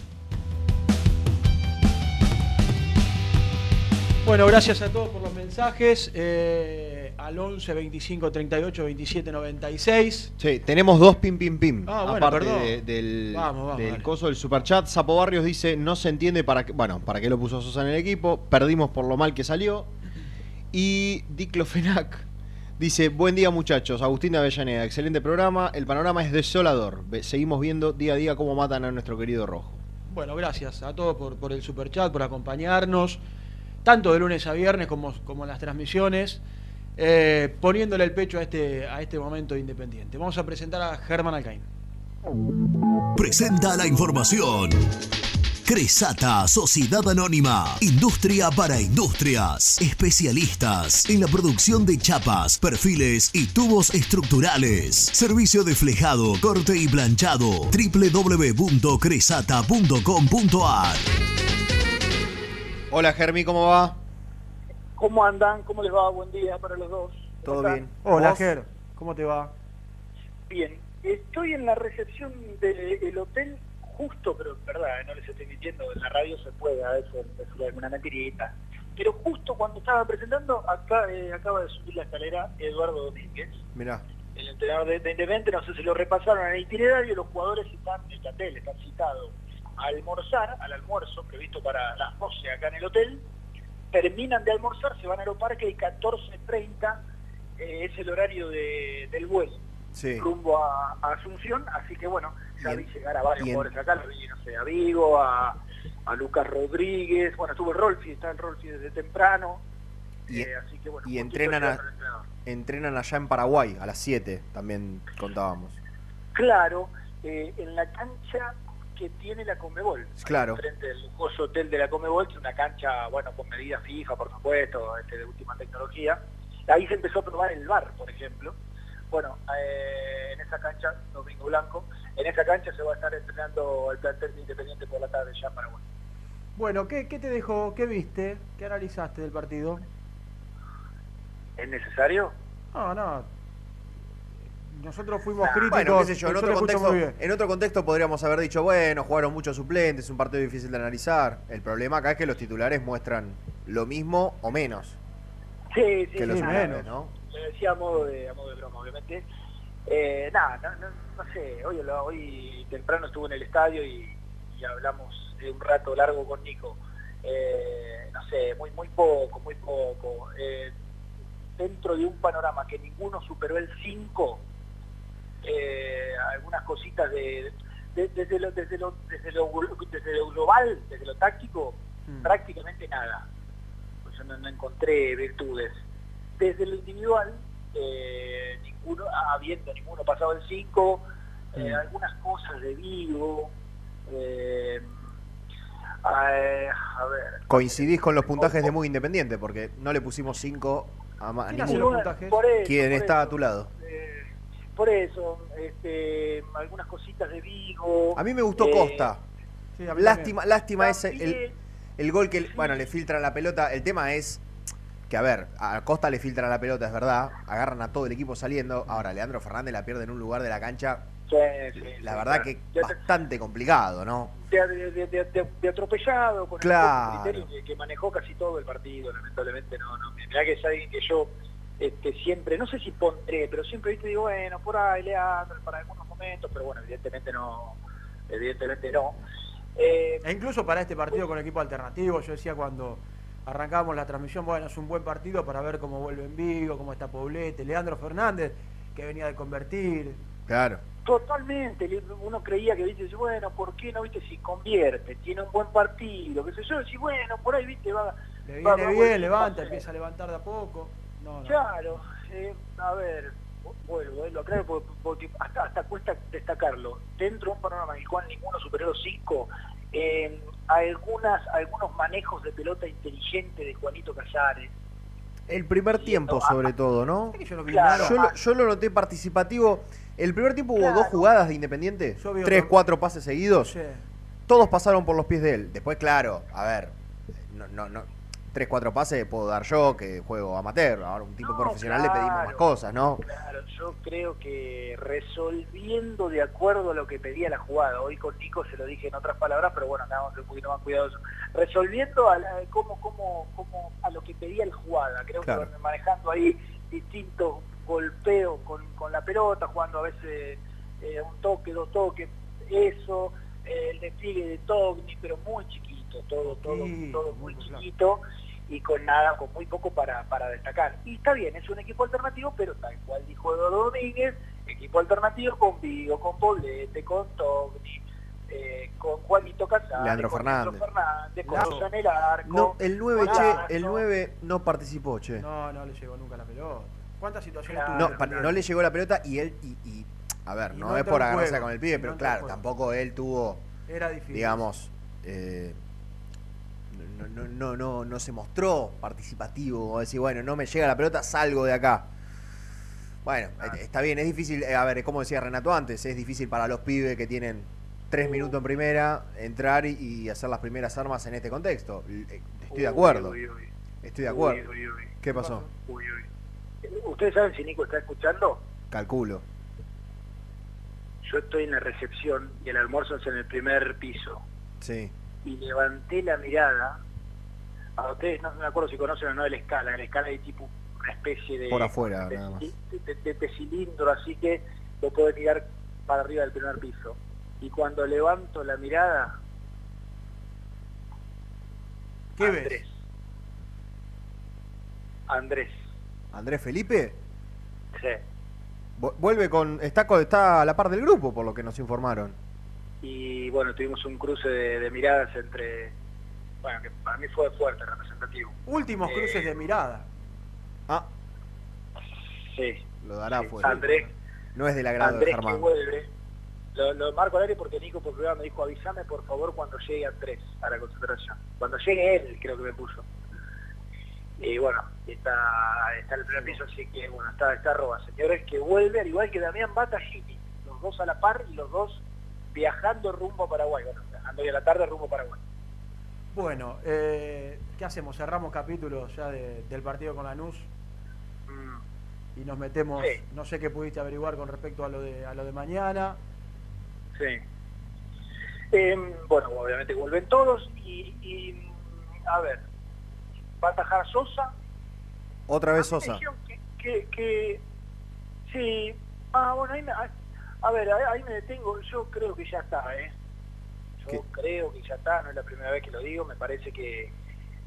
Bueno, gracias a todos por los mensajes. eh, al 11 25 38 27 96. Sí, tenemos dos pim pim pim. Ah, bueno, aparte perdón. de- del, Vamos, vamos, del dale. coso del superchat. Sapo Barrios dice, no se entiende para qué, bueno, para qué lo puso Sosa en el equipo. Perdimos por lo mal que salió. Y Diclofenac Dice, buen día muchachos, Agustín de Avellaneda, excelente programa, el panorama es desolador, seguimos viendo día a día cómo matan a nuestro querido Rojo. Bueno, gracias a todos por, por el superchat, por acompañarnos, tanto de lunes a viernes como, como en las transmisiones, eh, poniéndole el pecho a este, a este momento independiente. Vamos a presentar a Germán Alcaín. Presenta la información. Cresata, Sociedad Anónima, Industria para Industrias, especialistas en la producción de chapas, perfiles y tubos estructurales. Servicio de flejado, corte y planchado. www.cresata.com.ar Hola Germi, ¿cómo va? ¿Cómo andan? ¿Cómo les va? Buen día para los dos. ¿Todo ¿Cómo bien? Hola. Ger, ¿cómo te va? Bien. Estoy en la recepción del hotel justo, pero es verdad, eh, no les estoy mintiendo, en la radio se puede a veces decir alguna mentirita. Pero justo cuando estaba presentando, acá eh, acaba de subir la escalera Eduardo Domínguez, Mirá. el entrenador de, de Independiente, no sé si lo repasaron en el itinerario, los jugadores están en el plantel, están citados a almorzar, al almuerzo previsto para las 12 acá en el hotel, terminan de almorzar, se van a Aeroparque y 14.30 eh, es el horario de- del vuelo Sí. rumbo a, a Asunción, así que bueno, ya vi llegar a varios jugadores acá, lo vi, no sé, a Vigo, a, a Lucas Rodríguez, bueno, estuvo el Rolfi, está el Rolfi desde temprano, Y- eh, así que bueno. Y entrenan, a- entrenan allá en Paraguay a las 7, también contábamos. Claro, eh, en la cancha que tiene la Comebol. Claro. Frente al lujoso hotel de la Comebol, que es una cancha, bueno, con medidas FIFA, por supuesto, este, de última tecnología. Ahí se empezó a probar el bar, por ejemplo. Bueno, eh, en esa cancha, Domingo Blanco, en esa cancha se va a estar entrenando el plantel de Independiente por la tarde ya en Paraguay. Bueno, ¿qué, qué te dejó? ¿Qué viste? ¿Qué analizaste del partido? ¿Es necesario? No, no. Nosotros fuimos críticos. Bueno, qué sé yo, en otro, contexto, muy bien. en otro contexto podríamos haber dicho, bueno, jugaron muchos suplentes, es un partido difícil de analizar. El problema acá es que los titulares muestran lo mismo o menos Sí, sí, que los sí, suplentes, ¿no? Lo decía a modo de, a modo de broma, obviamente. Eh, nada, no, no- no sé, hoy, temprano estuve en el estadio y, y hablamos de un rato largo con Nico. Eh, no sé, muy muy poco, muy poco. Eh, dentro de un panorama que ninguno superó el 5, eh, algunas cositas de, de- desde, lo, desde, lo, desde, lo, desde lo global, desde lo táctico, prácticamente nada. Pues yo no, no encontré virtudes. Desde lo individual, eh, ninguno, habiendo ninguno pasado el 5, eh, Mm. algunas cosas de Vigo, eh, eh, a ver, Coincidís con los puntajes de Muy Independiente, porque no le pusimos 5 a, a ¿Quién hace ninguno. los puntajes? Por eso, ¿Quién por está eso. a tu lado? eh, por eso, este, algunas cositas de Vigo. A mí me gustó eh, Costa. Sí, lástima lástima ese el, También. el gol que, bueno, le filtran la pelota. El tema es que, a ver, a Costa le filtran la pelota, es verdad. Agarran a todo el equipo saliendo. Ahora, Leandro Fernández la pierde en un lugar de la cancha. Sí, sí, La sí, verdad claro. que Ya- bastante complicado, ¿no? de, de- de- de- de- de atropellado con Claro. el criterio que, que manejó casi todo el partido lamentablemente no no mirá que es alguien que yo este, siempre no sé si pondré pero siempre viste digo bueno por ahí Leandro para algunos momentos pero bueno evidentemente no evidentemente no Eh, E incluso para este partido con equipo alternativo, yo decía cuando arrancábamos la transmisión, bueno, es un buen partido para ver cómo vuelve en Vigo, cómo está Poblete, Leandro Fernández, que venía de convertir. Claro. Totalmente, uno creía que, viste, bueno, ¿por qué no, viste, si convierte, tiene un buen partido, qué sé yo, si bueno, por ahí, viste, va... Le va- viene va- bien, va- levanta, va- empieza a levantar de a poco. No, no. Claro, eh, a ver, vuelvo, eh, lo aclaro porque, porque hasta, hasta cuesta destacarlo. Dentro de un panorama en el cual ninguno superó los cinco, eh, algunas, algunos manejos de pelota inteligente de Juanito Casares. El primer tiempo, sobre todo, ¿no? yo no vi Claro. Yo lo, yo lo noté participativo. El primer tiempo hubo dos jugadas de Independiente, vi tres, otro- cuatro pases seguidos. Sí. Todos pasaron por los pies de él. Después, claro, a ver, no, no, no, tres, cuatro pases puedo dar yo, que juego amateur. Ahora, un tipo No, profesional le pedimos más cosas, ¿no? Claro, yo creo que resolviendo de acuerdo a lo que pedía la jugada, hoy con Nico se lo dije en otras palabras, pero bueno, acá vamos a ser un poquito más cuidadosos. Resolviendo a, la- cómo, cómo, cómo, a lo que pedía la jugada, creo Claro. que manejando ahí distintos golpeos con, con la pelota, jugando a veces eh, un toque, dos toques, eso, eh, el despliegue de Togni, pero muy chiquito, todo, todo, todo muy muy claro. Y con nada, con muy poco para, para destacar. Y está bien, es un equipo alternativo, pero tal cual dijo Eduardo Domínguez, equipo alternativo con Vigo, con Poblete, con Togni, eh, con Juanito Casares, Leandro con Fernández. Leandro Fernández, con en el arco. No, el 9, con che, el 9 no participó, che. No, no le llegó nunca la pelota. ¿Cuántas situaciones Claro. tuvo? No, no le llegó la pelota y él, y, y- a ver, Y no, no es por agarrarse con el pibe, no pero claro, tampoco él tuvo, Era difícil. digamos, eh, no, no, no, no, no se mostró participativo, o decir, bueno, no me llega la pelota, salgo de acá. Bueno, eh, está bien, es difícil, eh, a ver, como decía Renato antes, es difícil para los pibes que tienen tres minutos en primera entrar y, hacer las primeras armas en este contexto. Eh, Estoy de acuerdo, uy, uy. estoy de acuerdo. Uy, uy, uy. ¿Qué pasó? ¿Ustedes saben si Nico está escuchando? Calculo. Yo estoy en la recepción y el almuerzo es en el primer piso. Sí. Y levanté la mirada. A ustedes no me acuerdo si conocen o no la escala. La escala hay tipo una especie de, Por afuera, de, nada más. de- de- de- de cilindro, así que lo puedo mirar para arriba del primer piso. Y cuando levanto la mirada, ¿Qué Andrés. ves? Andrés. Andrés Felipe Sí. vu- vuelve con está, está a la par del grupo, por lo que nos informaron. Y bueno, tuvimos un cruce de, de miradas entre... Bueno, que para mí fue fuerte, representativo. Últimos Eh, cruces de mirada. Ah, Sí. lo dará Sí, pues. Andrés, No es del agrado de Andrés que Germán. vuelve. Lo, lo marco al aire porque Nico por privado me dijo avísame por favor cuando llegue Andrés a la concentración. Cuando llegue él, creo que me puso. Y bueno, está, está en el primer piso, así que bueno, está, está Roba, señores, que vuelve al igual que Damián Battaglini, los dos a la par y los dos viajando rumbo a Paraguay. Bueno, viajando hoy a la tarde rumbo a Paraguay. Bueno, eh, ¿qué hacemos? Cerramos capítulo ya de- del partido con Lanús Mm, y nos metemos, Sí. no sé qué pudiste averiguar con respecto a lo de, a lo de mañana. Sí. Em, bueno, obviamente vuelven todos y, y, a ver, va a atajar Sosa. Otra vez Sosa. Que, que, que- sí, ah, bueno, ahí me, a, a ver, ahí, ahí me detengo, yo creo que ya está, ¿eh? Yo ¿Qué? creo que ya está, no es la primera vez que lo digo, me parece que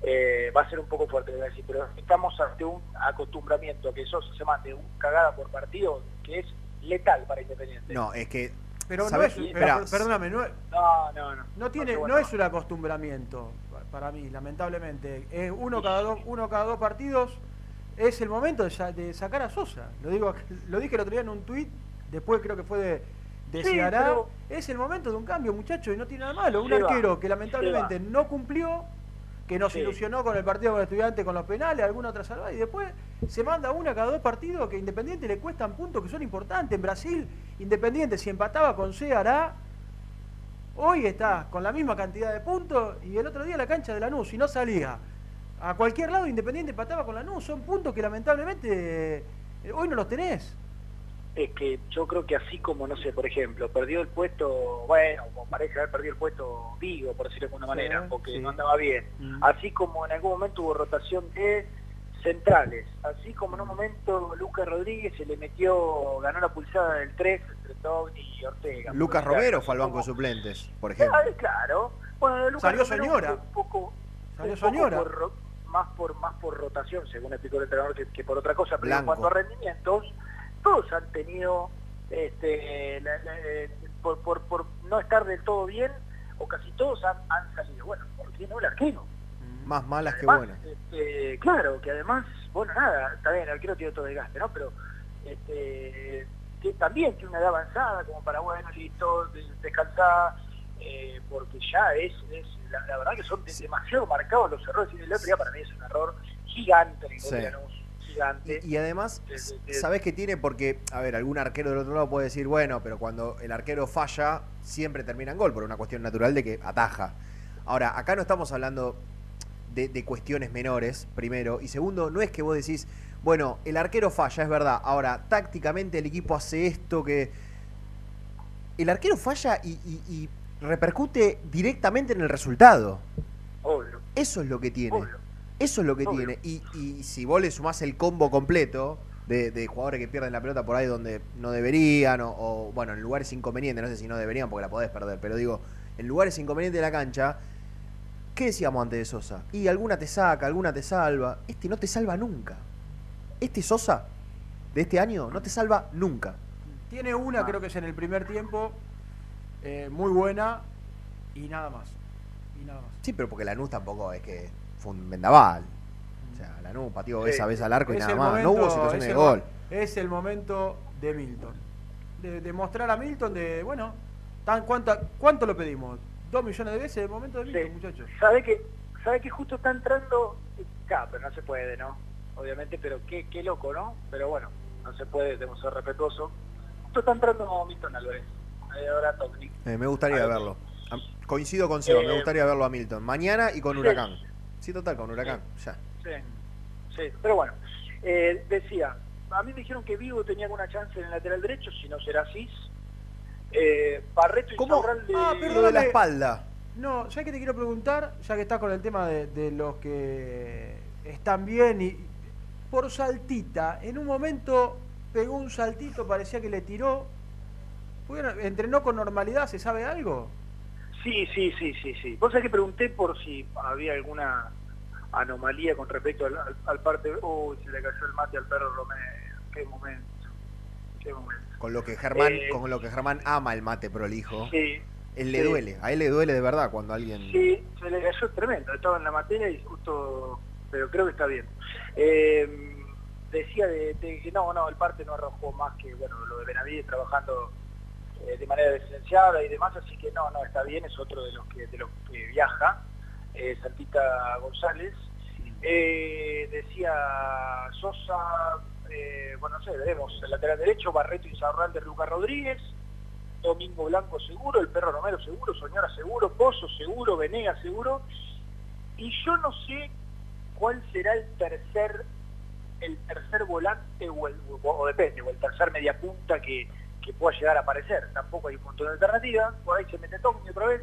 eh, va a ser un poco fuerte, decir, pero estamos ante un acostumbramiento a que Sosa se mande un cagada por partido que es letal para Independiente. No, es que. Pero no ¿sabes? es, pero, perdóname, no, es- No, no, no. no tiene, no bueno. es un acostumbramiento pa- para mí, lamentablemente. Es uno cada dos, uno cada dos partidos es el momento de sacar a Sosa. Lo digo, [LAUGHS] lo dije el otro día en un tuit, después creo que fue de, de Sí, Ceará. pero- Es el momento de un cambio, muchachos, y no tiene nada malo. Un Se va, arquero que lamentablemente no cumplió, que nos Sí. ilusionó con el partido con el estudiante, con los penales, alguna otra salvada, y después se manda una cada dos partidos que Independiente le cuestan puntos que son importantes. En Brasil, Independiente, si empataba con Ceará, hoy está con la misma cantidad de puntos, y el otro día la cancha de Lanús, si no salía a cualquier lado, Independiente empataba con Lanús. Son puntos que lamentablemente eh, hoy no los tenés. Es que yo creo que así como, no sé, por ejemplo, perdió el puesto, bueno, parece haber perdido el puesto Vigo, por decirlo de alguna Sí, manera, porque sí. no andaba bien. Mm. Así como en algún momento hubo rotación de centrales, así como en un momento Lucas Rodríguez se le metió, ganó la pulsada del 3 entre Togni y Ortega. Lucas Claro, Romero fue al banco de suplentes, por ejemplo. Ah, claro. Bueno, Lucas Salió Romero Soñora. fue Un poco, Salió un poco por más por más por rotación, según explicó el entrenador, que, que por otra cosa. Pero en cuanto a rendimientos, todos han tenido, este, la- la- eh, por, por, por no estar del todo bien, o casi todos han, han salido. Bueno, ¿por qué no el arquero? Más malas que buenas. este, claro, que además, bueno, nada, está bien, el arquero tiene todo desgaste, ¿no? Pero este, que también tiene una edad avanzada, como para, bueno, listo, de- descansar, eh, porque ya es, es la, la verdad que son de- demasiado marcados los errores. Y el otro día para mí es un error gigante el gol de Sí. Lanús, Y, y además, sí, sí. ¿sabés qué tiene? Porque, a ver, algún arquero del otro lado puede decir, bueno, pero cuando el arquero falla, siempre termina en gol, por una cuestión natural de que ataja. Ahora, acá no estamos hablando de, de cuestiones menores, primero. Y segundo, no es que vos decís, bueno, el arquero falla, es verdad. Ahora, tácticamente el equipo hace esto que... El arquero falla y, y- y repercute directamente en el resultado. Obvio. Eso es lo que tiene. Obvio. Eso es lo que Obvio. tiene. Y, y si vos le sumás el combo completo de, de jugadores que pierden la pelota por ahí donde no deberían, o, o, bueno, en lugares inconvenientes, no sé si no deberían porque la podés perder, pero digo, en lugares inconvenientes de la cancha, ¿Qué decíamos antes de Sosa? Y alguna te saca, alguna te salva. Este no te salva nunca. Este Sosa de este año no te salva nunca. Tiene una, creo que es en el primer tiempo, eh, muy buena y nada más. Y nada más. Sí, pero porque Lanús tampoco es que fue un vendaval. O sea, Lanús pateó Sí. esa vez al arco y nada más. momento- no hubo situaciones es de gol. Es el momento de Milton. De, de mostrar a Milton de, bueno, tan, ¿cuánta, ¿cuánto lo pedimos? Dos millones de veces el momento de Milton, muchachos. ¿Sabe que, sabe que justo está entrando? Claro, pero no se puede, ¿no? Obviamente, pero qué, qué loco, ¿no? Pero bueno, no se puede, debemos ser respetuosos. Justo está entrando Milton Álvarez. Ahora. Eh, me gustaría verlo. Coincido con Seba, me Eh, gustaría verlo a Milton. Mañana y con sí. Huracán. Sí, total, con Huracán. Ya. Sí, sí, pero bueno, eh, decía, a mí me dijeron que Vigo tenía alguna chance en el lateral derecho, si no será Cis. Eh, Barreto y ¿Cómo? Saurralde- Ah, Lo de la perdóname. espalda. No, ya que te quiero preguntar, ya que estás con el tema de, de los que están bien y por saltita, en un momento pegó un saltito, parecía que le tiró. Bueno, ¿Entrenó con normalidad? ¿Se sabe algo? Sí, sí, sí, sí, sí. Vos sabés que pregunté por si había alguna anomalía con respecto al, al, al parte... Uy, se le cayó el mate al perro Romero. Qué momento. Qué momento. Con lo que Germán, Eh, con lo que Germán ama el mate prolijo. Sí. Él le sí. duele, a él le duele de verdad cuando alguien. Sí, se le cayó tremendo. Estaba en la materia y justo... Pero creo que está bien. Eh, decía de, de que no, no, el parte no arrojó más que, bueno, lo de Benavides trabajando eh, de manera deslicenciada y demás, así que no, no, está bien, es otro de los que, de los que viaja, eh, Santita González. Eh, decía Sosa, eh, bueno, no sé, veremos, el lateral derecho, Barreto y Zarralde, Lucas Rodríguez, Domingo Blanco seguro, el Perro Romero seguro, Soñora seguro, Pozo seguro, Venegas seguro, y yo no sé cuál será el tercer el tercer volante o, el, o, depende, o el tercer media punta que, que pueda llegar a aparecer. Tampoco hay un montón de alternativas. Por ahí se mete Tommy otra vez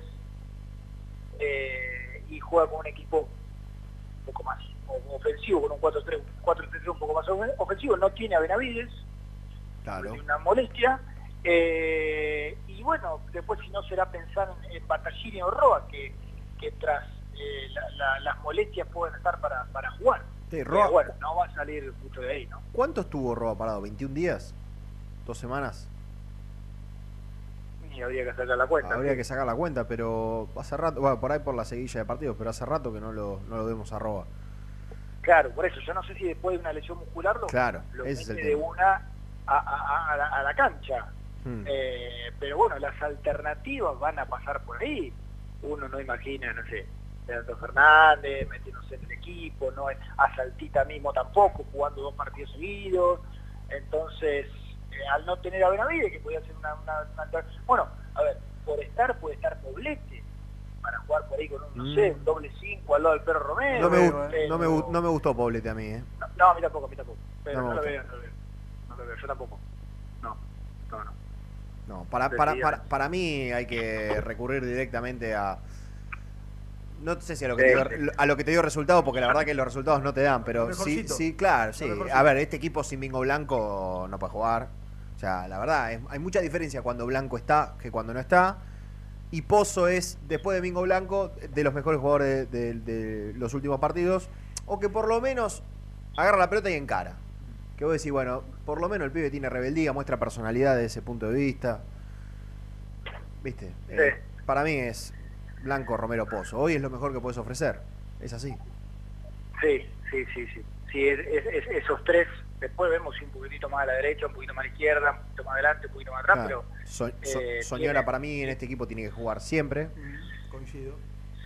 eh, y juega con un equipo un poco más ofensivo, con un 4-3, 4-3 un poco más ofen- ofensivo. No tiene a Benavides, Claro. tiene una molestia. Eh, y bueno, después si no será pensar en, en Battaglini o Roa, que, que tras eh, la- la- las molestias pueden estar para, para jugar. Sí, Pero Roa- bueno, no va a salir mucho de ahí, ¿no? ¿Cuánto estuvo Roa parado? ¿21 días? ¿Dos semanas? Y habría que sacar la cuenta. Habría que sacar la cuenta, pero hace rato, bueno, por ahí por la seguilla de partidos, pero hace rato que no lo, no lo vemos a Roa. Claro, por eso, yo no sé si después de una lesión muscular lo, Claro, lo mete de tema. una a, a- a la, a la cancha. Hmm. Eh, pero bueno, las alternativas van a pasar por ahí. Uno no imagina, no sé, Leandro Fernández metiéndose en el equipo, no a Saltita mismo tampoco, jugando dos partidos seguidos. Entonces, al no tener a Benavides, que podía ser una, una- Bueno, a ver, por estar puede estar Poblete, para jugar por ahí con un, no Mm. sé, un doble cinco al lado del perro Romero. No me, gu- pero- no, me, no me gustó Poblete a mí, ¿eh? no, no, a mí tampoco, a mí tampoco. Pero No lo veo, no lo veo. No lo veo, yo tampoco. No, no, no. No, para, para, para, para mí hay que recurrir directamente a. No sé si a lo, que Sí, te dio, a lo que te dio resultado, porque la verdad que los resultados no te dan, pero sí, sí, claro, sí. A ver, este equipo sin Bingo Blanco no puede jugar. Sea, la verdad, es- hay mucha diferencia cuando Blanco está que cuando no está. Y Pozo es, después de Bingo Blanco, de los mejores jugadores de, de- de los últimos partidos. O que por lo menos agarra la pelota y encara. Que vos decís, bueno, por lo menos el pibe tiene rebeldía, muestra personalidad desde ese punto de vista. ¿Viste? Eh, para mí es Blanco Romero Pozo. Hoy es lo mejor que puedes ofrecer. Es así. Sí, sí, sí, sí. Sí, es- esos tres, después vemos un poquitito más a la derecha, un poquito más a la izquierda, un poquito más adelante, un poquito más atrás, Claro. pero... So- so- eh, Soñora tiene- para mí en este equipo tiene que jugar siempre. Coincido.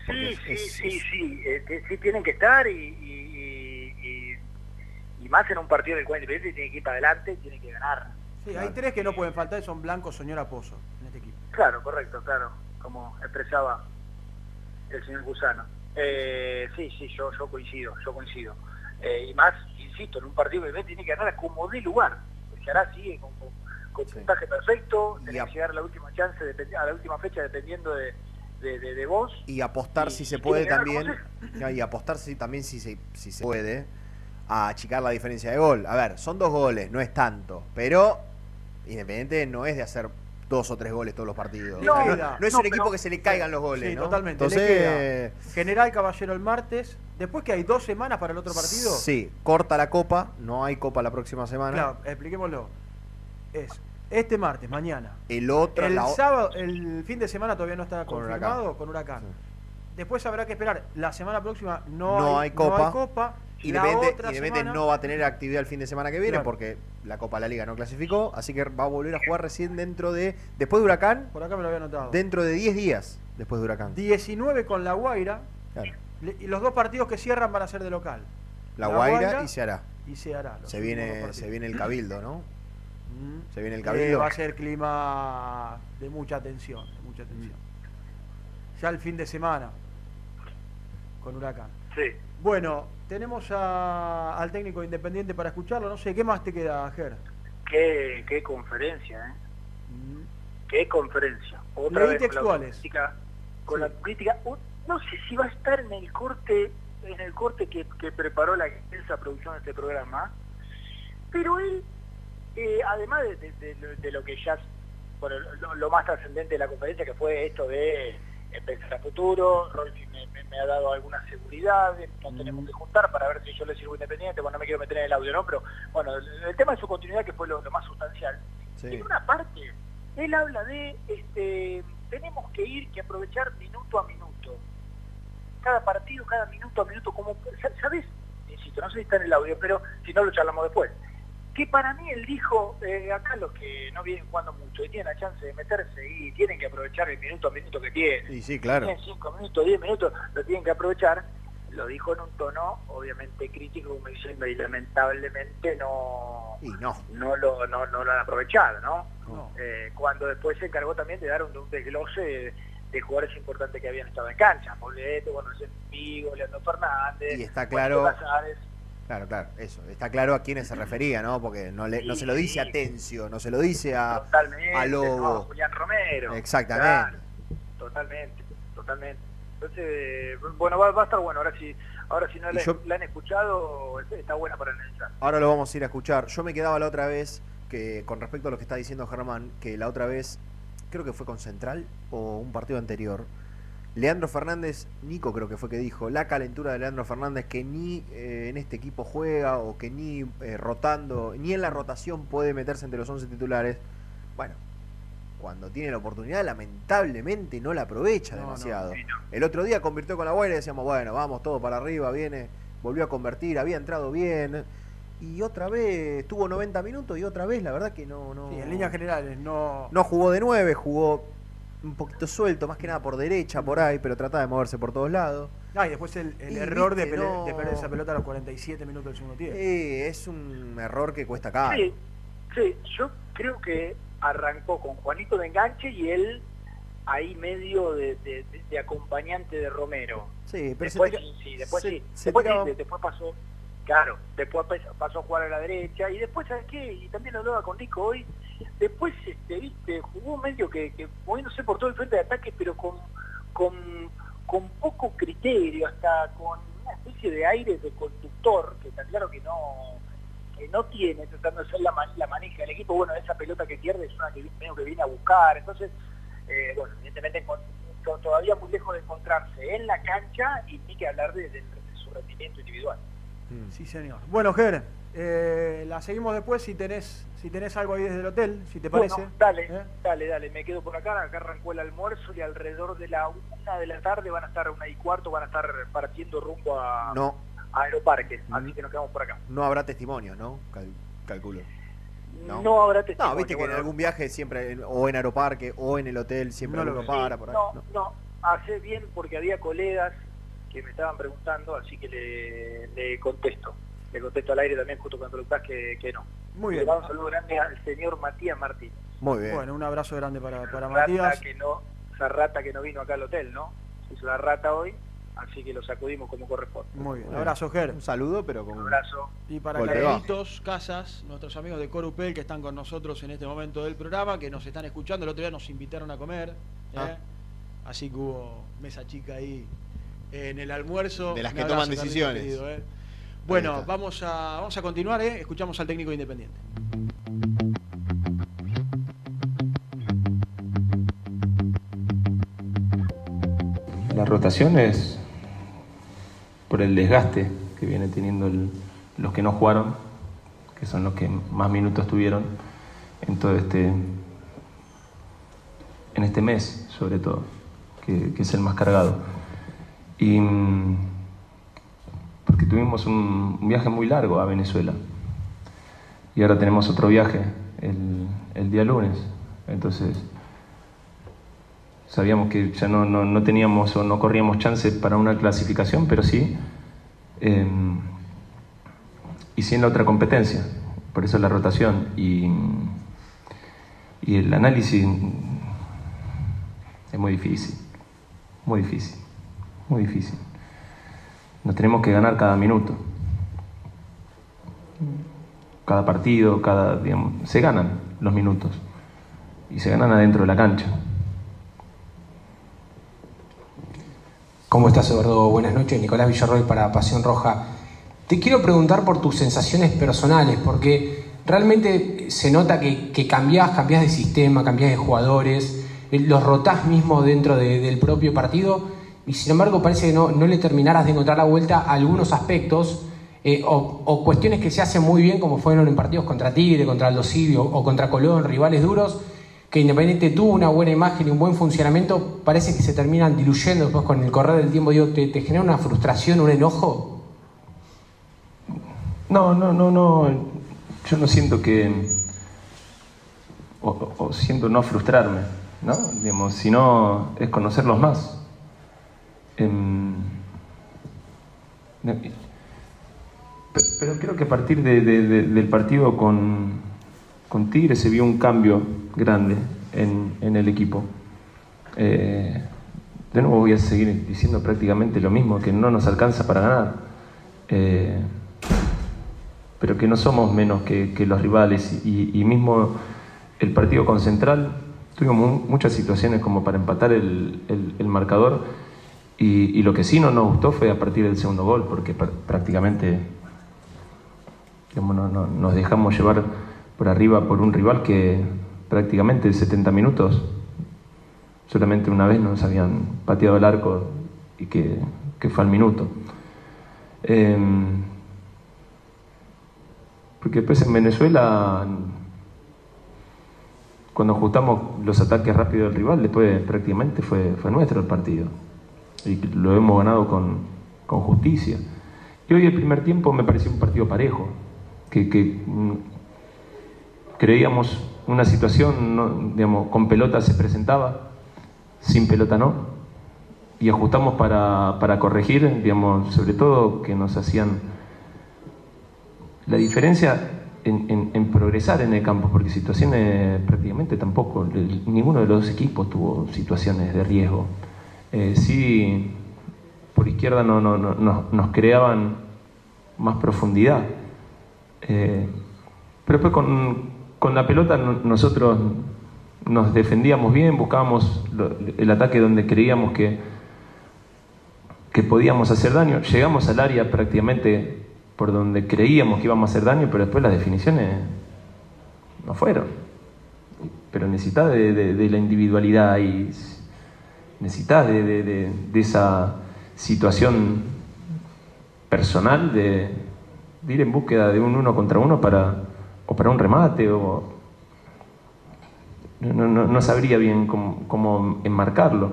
Sí, es- sí, es- sí, es- sí, eh, sí tienen que estar y, y, y- y- y más en un partido del cual Independiente tiene que ir para adelante, tiene que ganar. Sí, hay tres que no pueden faltar, son Blanco, Soñora, Pozo en este equipo. Claro, correcto, claro, como expresaba el señor Gusano. Eh, sí, sí, yo, yo coincido, yo coincido. Eh, y más, insisto, en un partido que tiene que ganar como de lugar. Se hará sigue con, con, con puntaje perfecto, tiene que llegar a la última chance, a la última fecha dependiendo de, de, de- de vos. Y apostar Y- si se puede también. Y apostar si, también si se, si se puede. A achicar la diferencia de gol. A ver, son dos goles, no es tanto. Pero Independiente no es de hacer dos o tres goles todos los partidos. No, no, no, no es un equipo pero- que se le caigan los goles, Sí, ¿no? totalmente. Entonces, General Caballero el martes. Después que hay dos semanas para el otro partido. sí, corta la copa, no hay copa la próxima semana. Claro, expliquémoslo. Es este martes, mañana. El otro, El la sábado, el fin de semana todavía no está Con confirmado Huracán. con Huracán. Después habrá que esperar. La semana próxima no, no, hay, copa. no hay copa. La otra Independiente semana- no va a tener actividad el fin de semana que viene Claro. porque la Copa de la Liga no clasificó, así que va a volver a jugar recién dentro de después de Huracán, Por acá me lo había anotado. dentro de 10 días después de Huracán. 19 con La Guaira. Claro. Le- Y los dos partidos que cierran van a ser de local. La Guaira y se hará. Y se hará. los Se viene, se viene el cabildo, ¿no? Mm. Se viene el Eh, cabildo. va a ser clima de mucha tensión, de mucha tensión. Ya el fin de semana con Huracán. Sí. Bueno, tenemos a- al técnico independiente para escucharlo. No sé, ¿qué más te queda, Ger? Qué, qué conferencia, ¿eh? Qué conferencia. Otra Leí vez con la textuales. autocrítica- Con la crítica, no sé si va a estar en el corte, en el corte que, que preparó la extensa producción de este programa, pero él, eh, además de, de- de lo- de lo que ya, bueno, lo, lo más trascendente de la conferencia, que fue esto de eh, pensar a futuro, Rolfi me, ha dado alguna seguridad, nos tenemos que juntar para ver si yo le sirvo independiente, bueno, no me quiero meter en el audio, ¿no? Pero bueno, el, el tema de su continuidad, que fue lo, lo más sustancial. En una parte, él habla de, este, tenemos que ir, que aprovechar minuto a minuto. Cada partido, cada minuto a minuto, como, ¿sabes? Insisto, no sé si está en el audio, pero si no lo charlamos después. Que para mí él dijo, eh, acá los que no vienen jugando mucho y tienen la chance de meterse y tienen que aprovechar el minuto a minuto que tienen. Y sí, claro. Tienen 5 minutos, 10 minutos, lo tienen que aprovechar. Lo dijo en un tono obviamente crítico, como diciendo, y lamentablemente no, Y no. no, lo, no, no lo han aprovechado, ¿no? No. Eh, cuando después se encargó también de dar un, un desglose de, jugadores importantes que habían estado en cancha. Poleto, bueno, Vigo, Leandro Fernández. Y está claro- Casares. Claro, claro, eso. Está claro a quiénes se refería, ¿no? Porque no, le, no se lo dice a Tencio, no se lo dice a, Totalmente, a no. Julián Romero. Exactamente. Claro, totalmente, totalmente. Entonces, bueno, va, va a estar bueno. Ahora si, ahora si no la, yo- la han escuchado, está buena para analizar. Ahora lo vamos a ir a escuchar. Yo me quedaba la otra vez, que con respecto a lo que está diciendo Germán, que la otra vez, creo que fue con Central o un partido anterior, Leandro Fernández, Nico creo que fue que dijo, la calentura de Leandro Fernández que ni eh, en este equipo juega o que ni eh, rotando, ni en la rotación puede meterse entre los 11 titulares. Bueno, cuando tiene la oportunidad, lamentablemente no la aprovecha No, no, demasiado. El otro día convirtió con la Guaira y decíamos, bueno, vamos todo para arriba, viene, volvió a convertir, había entrado bien. Y otra vez tuvo 90 minutos y otra vez la verdad que no... no Sí, en líneas generales, no. no jugó de 9, jugó un poquito suelto, más que nada por derecha, por ahí, pero trataba de moverse por todos lados. Ah, y después el, el Y, error de, pele- no. de perder esa pelota a los 47 minutos del segundo tiempo. Eh, es un error que cuesta caro. Sí, sí, yo creo que arrancó con Juanito de enganche y él ahí medio de, de- de- de acompañante de Romero. Sí, pero se después tira- sí, sí, después se- sí. se Después, sí, después pasó, claro, después pas- pasó a jugar a la derecha y después, ¿sabes qué? Y también lo hablaba con Nico hoy, después, este, viste, jugó medio que, que moviéndose por todo el frente de ataque, pero con, con, con poco criterio, hasta con una especie de aire de conductor, que está claro que no que no tiene, tratando de ser la, la manija del equipo, bueno, esa pelota que pierde es una que medio que viene a buscar, entonces, eh, bueno, evidentemente todavía muy lejos de encontrarse en la cancha y ni que hablar de, de- de su rendimiento individual. Sí, señor. Bueno, Ger, eh, la seguimos después si tenés, si tenés algo ahí desde el hotel, si te parece. Bueno, dale, ¿Eh? dale, dale, me quedo por acá, acá arrancó el almuerzo y alrededor de la una de la tarde van a estar, una y cuarto, van a estar partiendo rumbo a, No, a Aeroparque, así que nos quedamos por acá. no habrá testimonios, ¿no? Cal- calculo. No, habrá testimonio. No, viste que en algún viaje siempre, en- o en Aeroparque, o en el hotel, siempre No lo para por ahí. No, no, hace bien porque había colegas que me estaban preguntando, así que le, le contesto. Le contesto al aire también justo cuando lo que, que no. Muy Le bien. mando un saludo grande al señor Matías Martín. Muy bien. Bueno, un abrazo grande para, para Rata Matías. que no, esa rata que no vino acá al hotel, ¿no? Hizo la rata hoy, así que lo sacudimos como corresponde. Muy bien. Abrazo, Ger. Un saludo, pero con Un abrazo. Y para. Carlitos Casas, nuestros amigos de Corupel que están con nosotros en este momento del programa, que nos están escuchando, el otro día nos invitaron a comer, ¿eh? Ah. así que hubo mesa chica ahí en el almuerzo. De las Un que toman decisiones. querido, ¿eh? Bueno, vamos a, vamos a continuar, ¿eh? escuchamos al técnico independiente. Las rotaciones por el desgaste que viene teniendo los que no jugaron, que son los que más minutos tuvieron en todo este en este mes sobre todo, que, que es el más cargado. Y mm, porque tuvimos un, viaje muy largo a Venezuela. Y ahora tenemos otro viaje el, el día lunes. Entonces, sabíamos que ya no, no- no teníamos o no corríamos chance para una clasificación, pero sí, eh, y sí en la otra competencia. Por eso la rotación. Y, y el análisis es muy difícil, muy difícil, muy difícil. Nos tenemos que ganar cada minuto. Cada partido, cada, se ganan los minutos. Y se ganan adentro de la cancha. ¿Cómo estás, Eduardo? Buenas noches. Nicolás Villarroel para Pasión Roja. Te quiero preguntar por tus sensaciones personales, porque realmente se nota que, que cambiás, cambiás de sistema, cambiás de jugadores, eh, los rotás mismo dentro de- del propio partido, y sin embargo parece que no, no le terminaras de encontrar la vuelta a algunos aspectos eh, o, cuestiones que se hacen muy bien, como fueron en partidos contra Tigre, contra Aldo o, contra Colón, rivales duros, que Independiente tuvo una buena imagen y un buen funcionamiento, parece que se terminan diluyendo después con el correr del tiempo. Digo, ¿te, genera una frustración, un enojo? No, no, no, no. Yo no siento que. O siento no frustrarme, ¿no? Digamos, sino es conocerlos más. Em, pero creo que a partir de- de- de- del partido con, con Tigre se vio un cambio grande en, en el equipo. Eh, de nuevo voy a seguir diciendo prácticamente lo mismo, que no nos alcanza para ganar. Eh, pero que no somos menos que, los rivales y, mismo el partido con Central tuvimos mu- muchas situaciones como para empatar el- el marcador y, lo que sí no nos gustó fue a partir del segundo gol porque pr- prácticamente nos dejamos llevar por arriba por un rival que prácticamente 70 minutos solamente una vez nos habían pateado el arco y que, que fue al minuto. Em, porque después en Venezuela, cuando ajustamos los ataques rápidos del rival, después prácticamente fue, fue nuestro el partido. Y lo hemos ganado con, con justicia. Y hoy el primer tiempo me pareció un partido parejo, que, mm, creíamos una situación, digamos, con pelota se presentaba, sin pelota no, y ajustamos para, para corregir, digamos, sobre todo que nos hacían la diferencia en, en- progresar en el campo, porque situaciones prácticamente tampoco, ninguno de los equipos tuvo situaciones de riesgo. Eh, sí, por izquierda no, no- no- nos- creaban más profundidad. Eh, pero después con, con la pelota no- nosotros nos defendíamos bien, buscábamos el ataque donde creíamos que, que podíamos hacer daño. Llegamos al área prácticamente por donde creíamos que íbamos a hacer daño, pero después las definiciones no fueron. Pero de- de la individualidad y necesitas de, de- de- esa situación personal de, ir en búsqueda de un uno contra uno para, o para un remate o no, no- no sabría bien cómo, cómo enmarcarlo.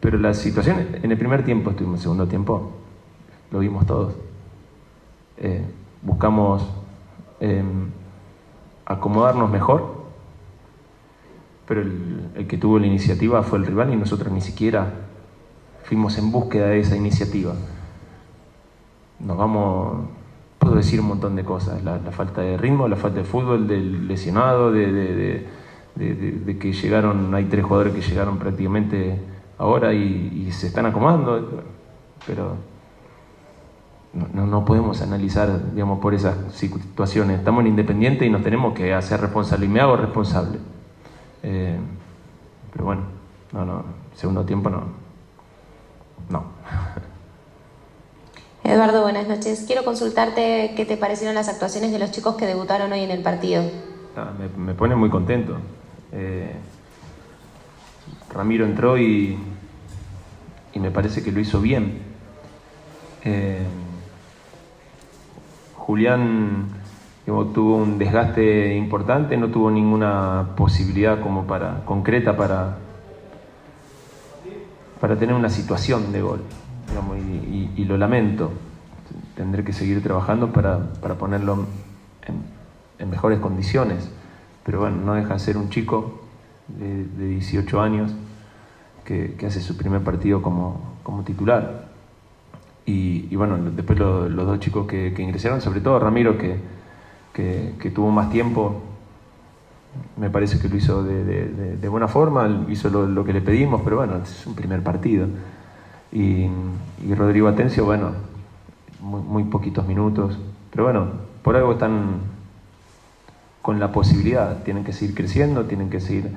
Pero la situación en el primer tiempo estuvimos, en el segundo tiempo lo vimos todos. Eh, buscamos eh, acomodarnos mejor, pero el, que tuvo la iniciativa fue el rival y nosotros ni siquiera fuimos en búsqueda de esa iniciativa. Nos vamos, puedo decir un montón de cosas, la, falta de ritmo, la falta de fútbol, del lesionado, de, que llegaron, hay tres jugadores que llegaron prácticamente ahora y, se están acomodando, pero no podemos analizar, digamos, por esas situaciones. Estamos en Independiente y nos tenemos que hacer responsables, y me hago responsable. Eh, pero bueno, no, no, segundo tiempo no. No. [LAUGHS] Eduardo, buenas noches. Quiero consultarte qué te parecieron las actuaciones de los chicos que debutaron hoy en el partido. Ah, me, me pone muy contento. Eh, Ramiro entró y, y me parece que lo hizo bien. Eh, Julián digamos, tuvo un desgaste importante, no tuvo ninguna posibilidad como para concreta para, para tener una situación de gol. digamos, y, lo lamento. Tendré que seguir trabajando para, para ponerlo en, en mejores condiciones. Pero bueno, no deja de ser un chico de, de 18 años que, hace su primer partido como, como titular. Y, bueno, después lo- los dos chicos que ingresaron, sobre todo Ramiro, que, que, tuvo más tiempo, me parece que lo hizo de, buena forma, hizo lo, que le pedimos, pero bueno, es un primer partido. Y, y Rodrigo Atencio, bueno, muy, muy poquitos minutos, pero bueno, por algo están con la posibilidad, tienen que seguir creciendo, tienen que seguir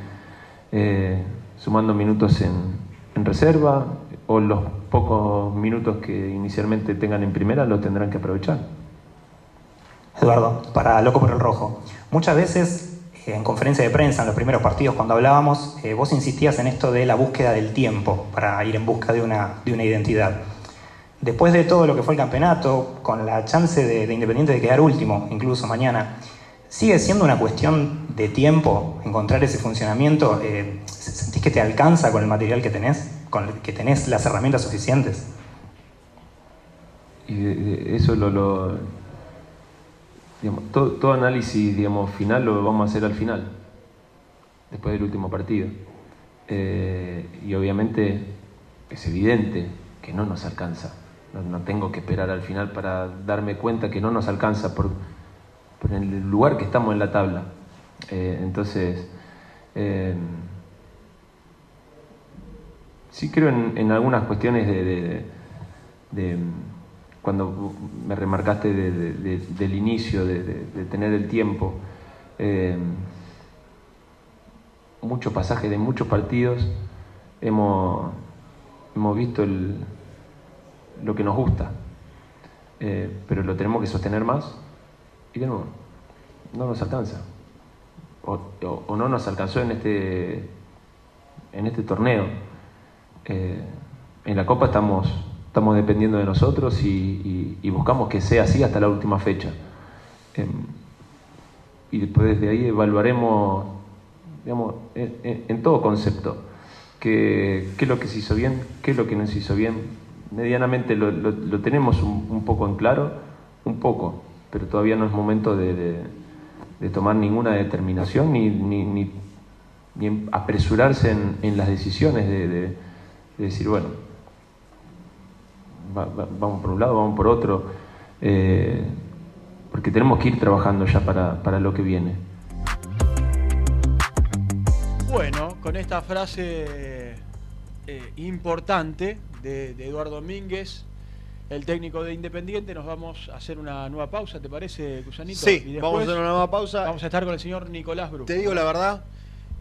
eh, sumando minutos en, en reserva o los pocos minutos que inicialmente tengan en primera los tendrán que aprovechar. Eduardo, para Loco por el Rojo. Muchas veces eh, en conferencia de prensa, en los primeros partidos, cuando hablábamos, eh, vos insistías en esto de la búsqueda del tiempo para ir en busca de una, de una identidad. Después de todo lo que fue el campeonato, con la chance de, de Independiente de quedar último, incluso mañana, ¿sigue siendo una cuestión de tiempo encontrar ese funcionamiento? Eh, ¿Sentís que te alcanza con el material que tenés? ¿Con que tenés las herramientas suficientes? Y eso lo- todo, todo análisis digamos, final lo vamos a hacer al final, después del último partido. Eh, y obviamente es evidente que no nos alcanza. No, no tengo que esperar al final para darme cuenta que no nos alcanza por, por el lugar que estamos en la tabla. Eh, entonces, eh, sí creo en, en algunas cuestiones de- cuando me remarcaste de- de- de- del inicio, de, tener el tiempo, eh, muchos pasajes de muchos partidos hemos, hemos visto lo que nos gusta, eh, pero lo tenemos que sostener más y de nuevo, no nos alcanza. O no nos alcanzó en este, en este torneo. Eh, en la Copa estamos, estamos dependiendo de nosotros y, buscamos que sea así hasta la última fecha. Em, y después de ahí evaluaremos, digamos, en, todo concepto, qué, es lo que se hizo bien, qué es lo que no se hizo bien. Medianamente lo, tenemos un, poco en claro, un poco, pero todavía no es momento de, tomar ninguna determinación ni, ni- ni- apresurarse en, las decisiones de, de- de decir, bueno, va- va- vamos por un lado, vamos por otro, eh, porque tenemos que ir trabajando ya para, para lo que viene. Bueno, con esta frase eh, importante de, de Eduardo Domínguez, el técnico de Independiente, nos vamos a hacer una nueva pausa, ¿te parece, Cusanito? Sí, Y vamos a hacer una nueva pausa. Vamos a estar con el señor Nicolás Brujo. Te digo la verdad,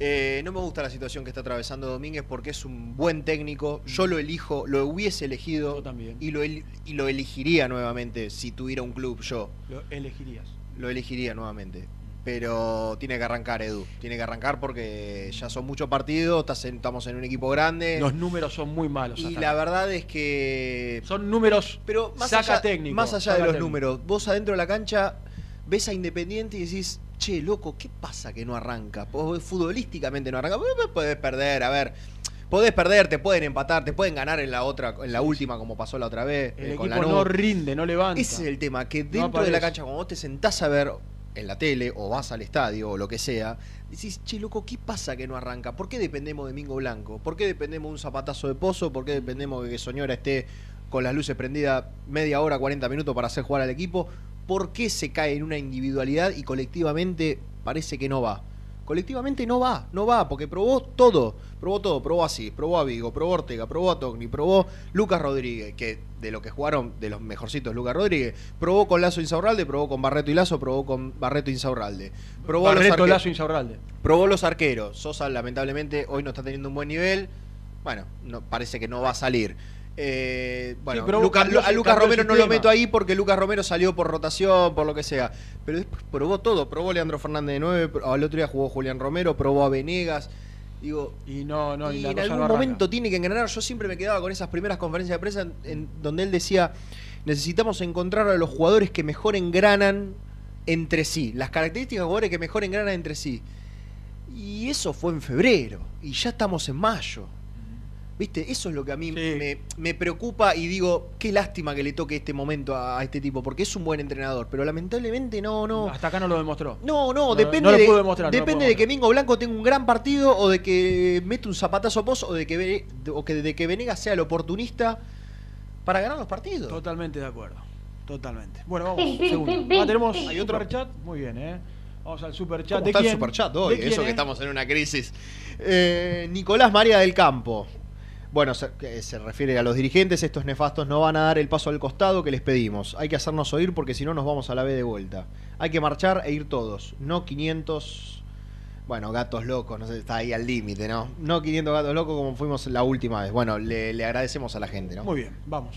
eh, no me gusta la situación que está atravesando Domínguez porque es un buen técnico. Yo lo elijo, lo hubiese elegido Y, lo el- y lo elegiría nuevamente si tuviera un club yo. Lo elegirías. Lo elegiría nuevamente. Pero tiene que arrancar, Edu. Tiene que arrancar porque ya son muchos partidos, estamos en un equipo grande. Los números son muy malos. Y la verdad es que. Son números. Pero más saca allá, técnico. Más allá de los técnico. números, vos adentro de la cancha ves a Independiente y decís, che, loco, ¿qué pasa que no arranca? Futbolísticamente no arranca. Podés perder, a ver. Podés perder, te pueden empatar, te pueden ganar en la otra, en la última, como pasó la otra vez. El eh, con equipo Lanús. no rinde, no levanta. Ese es el tema, que No dentro de la cancha, cuando vos te sentás a ver en la tele o vas al estadio o lo que sea, decís, che, loco, ¿qué pasa que no arranca? ¿Por qué dependemos de Mingo Blanco? ¿Por qué dependemos de un zapatazo de pozo? ¿Por qué dependemos de que Soñora esté con las luces prendidas media hora, 40 minutos para hacer jugar al equipo? ¿Por qué se cae en una individualidad y colectivamente parece que no va? Colectivamente no va, no va, porque probó todo, probó todo, probó así, probó a Vigo, probó a Ortega, probó a Togni, probó Lucas Rodríguez, que de lo que jugaron, de los mejorcitos Lucas Rodríguez, probó con Lazo Insaurralde, probó con Barreto y Lazo, probó con Barreto Insaurralde. Probó los Barreto, arque- Lazo, Insaurralde. Probó los arqueros. Sosa lamentablemente hoy no está teniendo un buen nivel. Bueno, no, parece que no va a salir. Eh, bueno, Sí, pero Luca- cambió- a Lucas Romero no lo meto ahí porque Lucas Romero salió por rotación, por lo que sea. Pero después probó todo. Probó Leandro Fernández de 9, al otro día jugó Julián Romero, probó a Venegas. Digo, y no, no, y en algún momento tiene que engranar. Yo siempre me quedaba con esas primeras conferencias de prensa en, en donde él decía, necesitamos encontrar a los jugadores que mejor engranan entre sí, las características de jugadores que mejor engranan entre sí. Y eso fue en febrero, y ya estamos en mayo. ¿Viste? Eso es lo que a mí me, me preocupa y digo, qué lástima que le toque este momento a, a este tipo, porque es un buen entrenador, pero lamentablemente no, no. Hasta acá no lo demostró. No, no, No, depende, no lo de, pudo demostrar, no lo depende pudo de que Mingo Blanco tenga un gran partido o de que mete un zapatazo pos o de que, o que, de que Venegas sea el oportunista para ganar los partidos. Totalmente de acuerdo. Totalmente. Bueno, vamos. Segundo. Ah, tenemos hay otro chat. Muy bien, ¿eh? Vamos al super chat. ¿Cómo ¿De está quién? el superchat hoy? ¿De quién, Eso eh? que estamos en una crisis. Eh, Nicolás María del Campo. Bueno, se, se refiere a los dirigentes. Estos nefastos no van a dar el paso al costado que les pedimos. Hay que hacernos oír porque si no nos vamos a la B de vuelta. Hay que marchar e ir todos. No 500. Bueno, gatos locos, no sé, está ahí al límite, ¿no? No 500 gatos locos como fuimos la última vez. Bueno, le, le agradecemos a la gente, ¿no? Muy bien, vamos.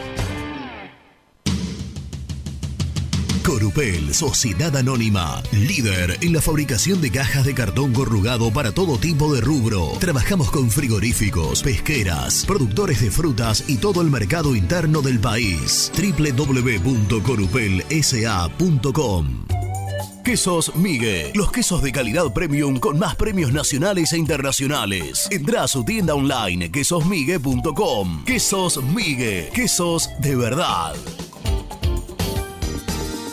Corupel, Sociedad Anónima, líder en la fabricación de cajas de cartón corrugado para todo tipo de rubro. Trabajamos con frigoríficos, pesqueras, productores de frutas y todo el mercado interno del país. www.corupelsa.com Quesos Migue, los quesos de calidad premium con más premios nacionales e internacionales. Entra a su tienda online quesosmigue.com. Quesos Migue, quesos de verdad.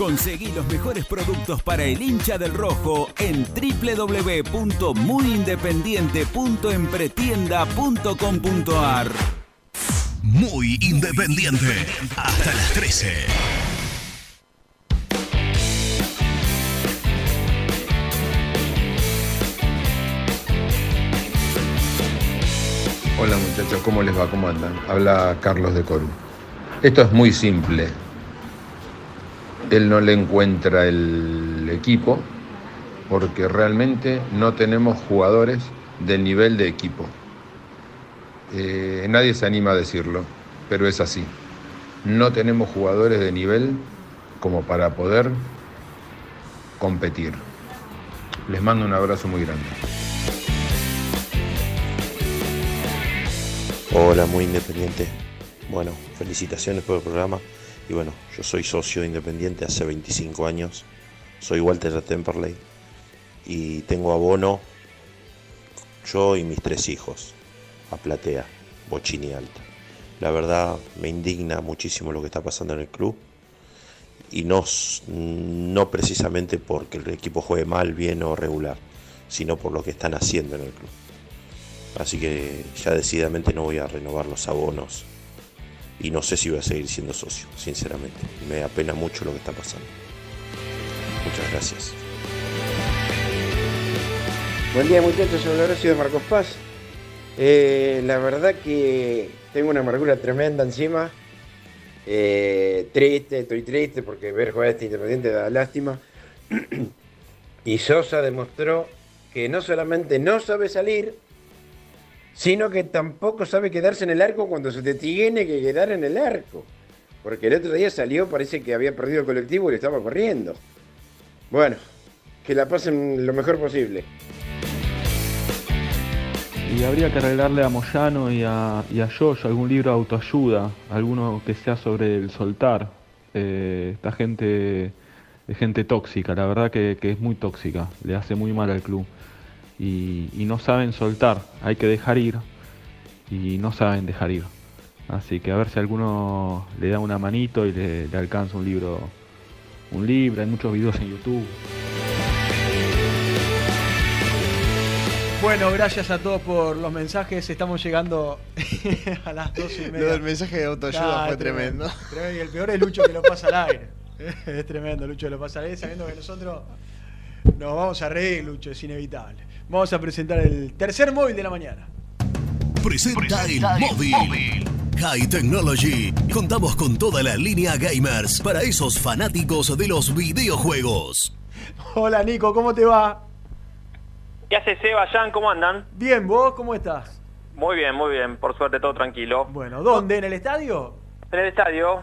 Conseguí los mejores productos para el hincha del rojo en www.muyindependiente.empretienda.com.ar. Muy independiente. Hasta las 13. Hola muchachos, ¿cómo les va? ¿Cómo andan? Habla Carlos de Coru. Esto es muy simple. Él no le encuentra el equipo porque realmente no tenemos jugadores del nivel de equipo. Eh, nadie se anima a decirlo, pero es así. No tenemos jugadores de nivel como para poder competir. Les mando un abrazo muy grande. Hola, muy independiente. Bueno, felicitaciones por el programa. Y bueno, yo soy socio de Independiente hace 25 años. Soy Walter Temperley. Y tengo abono yo y mis tres hijos a Platea, Bochini Alta. La verdad me indigna muchísimo lo que está pasando en el club. y no, no precisamente porque el equipo juegue mal, bien o regular, sino por lo que están haciendo en el club. Así que ya decididamente no voy a renovar los abonos y no sé si voy a seguir siendo socio, sinceramente. Me apena mucho lo que está pasando. Muchas gracias. Buen día muchachos, soy Horacio de Marcos Paz. Eh, la verdad que tengo una amargura tremenda encima. Eh, triste, estoy triste porque ver jugar a este Independiente da lástima. [CLEARS THROAT] y Sosa demostró que no solamente no sabe salir, sino que tampoco sabe quedarse en el arco cuando se te tiene que quedar en el arco. Porque el otro día salió, parece que había perdido el colectivo y le estaba corriendo. Bueno, que la pasen lo mejor posible. Y habría que arreglarle a Moyano y a, y a algún libro de autoayuda, alguno que sea sobre el soltar. Eh, esta gente gente tóxica, la verdad que es muy tóxica, le hace muy mal al club. Y, y no saben soltar, hay que dejar ir y no saben dejar ir. Así que a ver si alguno le da una manito y le, le alcanza un libro, un libro, hay muchos videos en YouTube. Bueno, gracias a todos por los mensajes. Estamos llegando [LAUGHS] a las 12 y media. Lo del mensaje de autoayuda Ah, fue tremendo. tremendo. Y el peor es Lucho que lo pasa al aire. Es tremendo, Lucho que lo pasa al aire, sabiendo que nosotros nos vamos a reír, Lucho, es inevitable. Vamos a presentar el tercer móvil de la mañana. Presenta el móvil. High Technology. Contamos con toda la línea gamers para esos fanáticos de los videojuegos. Hola Nico, ¿cómo te va? ¿Qué hace Seba, Jan? ¿Cómo andan? Bien, ¿vos cómo estás? Muy bien, muy bien. Por suerte todo tranquilo. Bueno, ¿dónde? ¿En el estadio? En el estadio.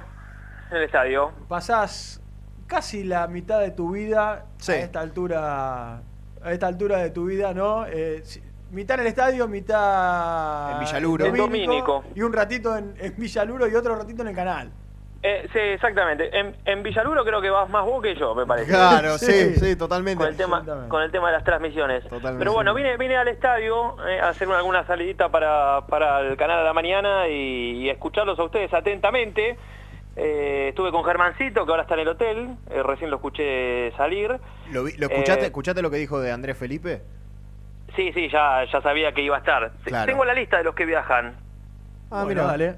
En el estadio. Pasás casi la mitad de tu vida a esta altura a esta altura de tu vida, ¿no? Eh, mitad en el estadio, mitad En Villaluro. En Domínico. y un ratito en, en Villaluro y otro ratito en el canal. Eh, sí, exactamente. En, en Villaluro creo que vas más vos que yo, me parece. Claro, [LAUGHS] sí, sí, totalmente. Con el tema, con el tema de las transmisiones. Pero bueno, vine, vine al estadio eh, a hacer una- alguna salidita para, para el canal de la mañana y, y escucharlos a ustedes atentamente. Eh, estuve con Germancito, que ahora está en el hotel, eh, recién lo escuché salir. ¿Lo, vi- lo escuchaste, Eh, escuchaste lo que dijo de Andrés Felipe? Sí, sí, ya, ya sabía que iba a estar. Claro. Tengo la lista de los que viajan. Ah, Bueno, mira. dale.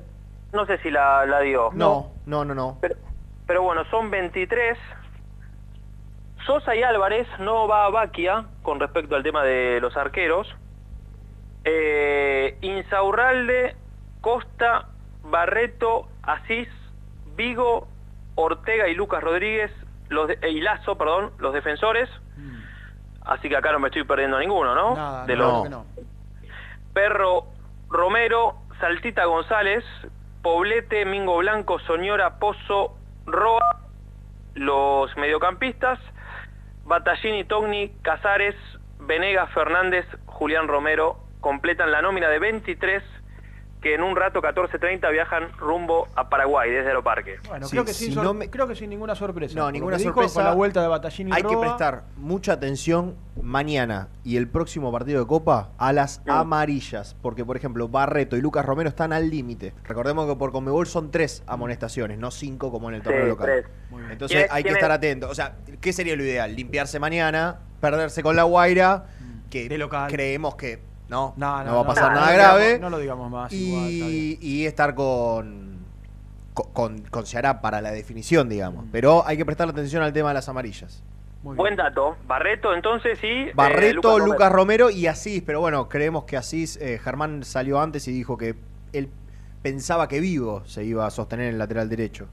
No sé si la, la dio. No, no, no, no. Pero bueno, son 23. Sosa y Álvarez no va a Baquia con respecto al tema de los arqueros. Eh, Insaurralde, Costa, Barreto, Asís, Vigo, Ortega y Lucas Rodríguez, los de, y Lazo, perdón, los defensores. Así que acá no me estoy perdiendo ninguno, ¿no? Nada, de no, los, no. Perro Romero, Saltita González, Poblete, Mingo Blanco, Soñora, Pozo, Roa, los mediocampistas, Batallini, Togni, Casares, Venegas, Fernández, Julián Romero, completan la nómina de 23 que en un rato 14.30 viajan rumbo a Paraguay desde Aeroparque. Bueno, Sí, creo, que sin si sor- no me- creo que sin ninguna sorpresa. No, ninguna dijo, sorpresa. Con la vuelta de Batallini y Hay que prestar mucha atención mañana y el próximo partido de Copa a las amarillas. Porque, por ejemplo, Barreto y Lucas Romero están al límite. Recordemos que por Conmebol son tres amonestaciones, no cinco como en el torneo Sí, local. tres. Entonces ¿Quién es- hay que estar es? atento. O sea, ¿qué sería lo ideal? Limpiarse mañana, perderse con la Guaira, que creemos que no, no, no, va a pasar no, nada no, grave. no lo digamos más, igual, está y, y estar con, con, con, para la definición, digamos. Pero hay que prestar atención al tema de las amarillas. Buen dato. Barreto entonces y... eh, Barreto, Lucas, Romero. Romero y Asís, pero bueno, creemos que Asís, eh, Germán salió antes y dijo que él pensaba que Vigo se iba a sostener en el lateral derecho.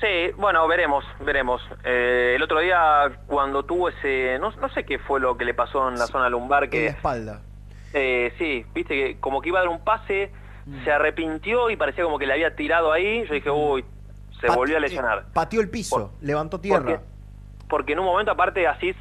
Sí, bueno, veremos, veremos. Eh, el otro día cuando tuvo ese, no, no sé qué fue lo que le pasó en la zona lumbar, En la que espalda. Eh, sí, viste que como que iba a dar un pase, se arrepintió y parecía como que le había tirado ahí. Yo dije, uy, se Pat- volvió a lesionar. Pateó el piso, levantó tierra. Porque, porque en un momento aparte Asís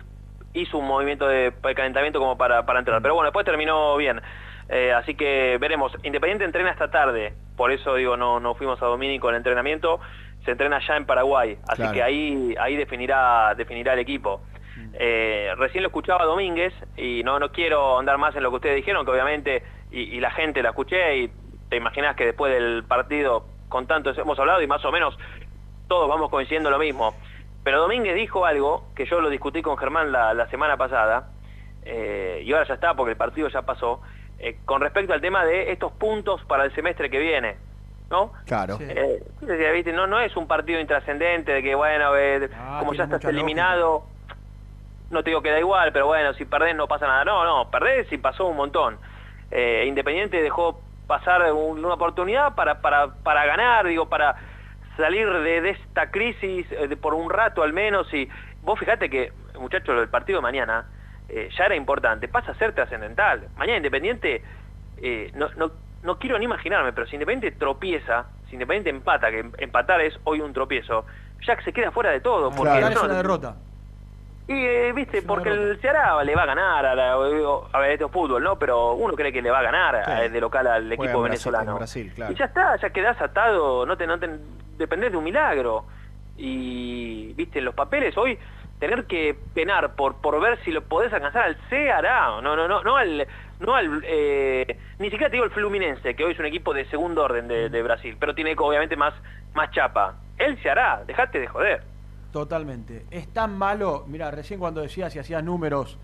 hizo un movimiento de, calentamiento como para, para entrar. Pero bueno, después terminó bien. Eh, así que veremos. Independiente entrena esta tarde. Por eso digo, no, no fuimos a Domínico en el entrenamiento. Se entrena ya en Paraguay. Así Claro. que ahí, ahí definirá, definirá el equipo. Eh, recién lo escuchaba Domínguez y no, no quiero andar más en lo que ustedes dijeron, que obviamente, y, y la gente la escuché y te imaginas que después del partido con tanto hemos hablado y más o menos todos vamos coincidiendo lo mismo. Pero Domínguez dijo algo que yo lo discutí con Germán la, la semana pasada, eh, y ahora ya está porque el partido ya pasó, eh, con respecto al tema de estos puntos para el semestre que viene. ¿No? Claro. Eh. No, no es un partido intrascendente de que, bueno, eh, Ah, como ya estás eliminado, no te digo que da igual, pero bueno, si perdés no pasa nada. No, no, perdés y pasó un montón. Eh, Independiente dejó pasar un- una oportunidad para, para, para ganar, digo, para salir de, de esta crisis eh, de- por un rato al menos. Y vos fijate que, muchachos, el partido de mañana eh, ya era importante, pasa a ser trascendental. Mañana Independiente, eh, no, no, no quiero ni imaginarme, pero si Independiente tropieza, si Independiente empata, que em- empatar es hoy un tropiezo, ya que se queda fuera de todo. Porque Claro, es no- una derrota. Y eh, viste, porque el Ceará le va a ganar a, la, a ver, esto es fútbol, ¿no? Pero uno cree que le va a ganar Sí. de local al Juega equipo en venezolano. en Brasil, claro. Y ya está, ya quedás atado, no te, no te dependés de un milagro. Y viste, los papeles hoy tener que penar por por ver si lo podés alcanzar al Ceará, no no no no al no al eh, ni siquiera te digo el Fluminense, que hoy es un equipo de segundo orden de, de Brasil, pero tiene obviamente más más chapa. El Ceará, dejate de joder. Totalmente. Es tan malo, mira, recién cuando decías y hacías números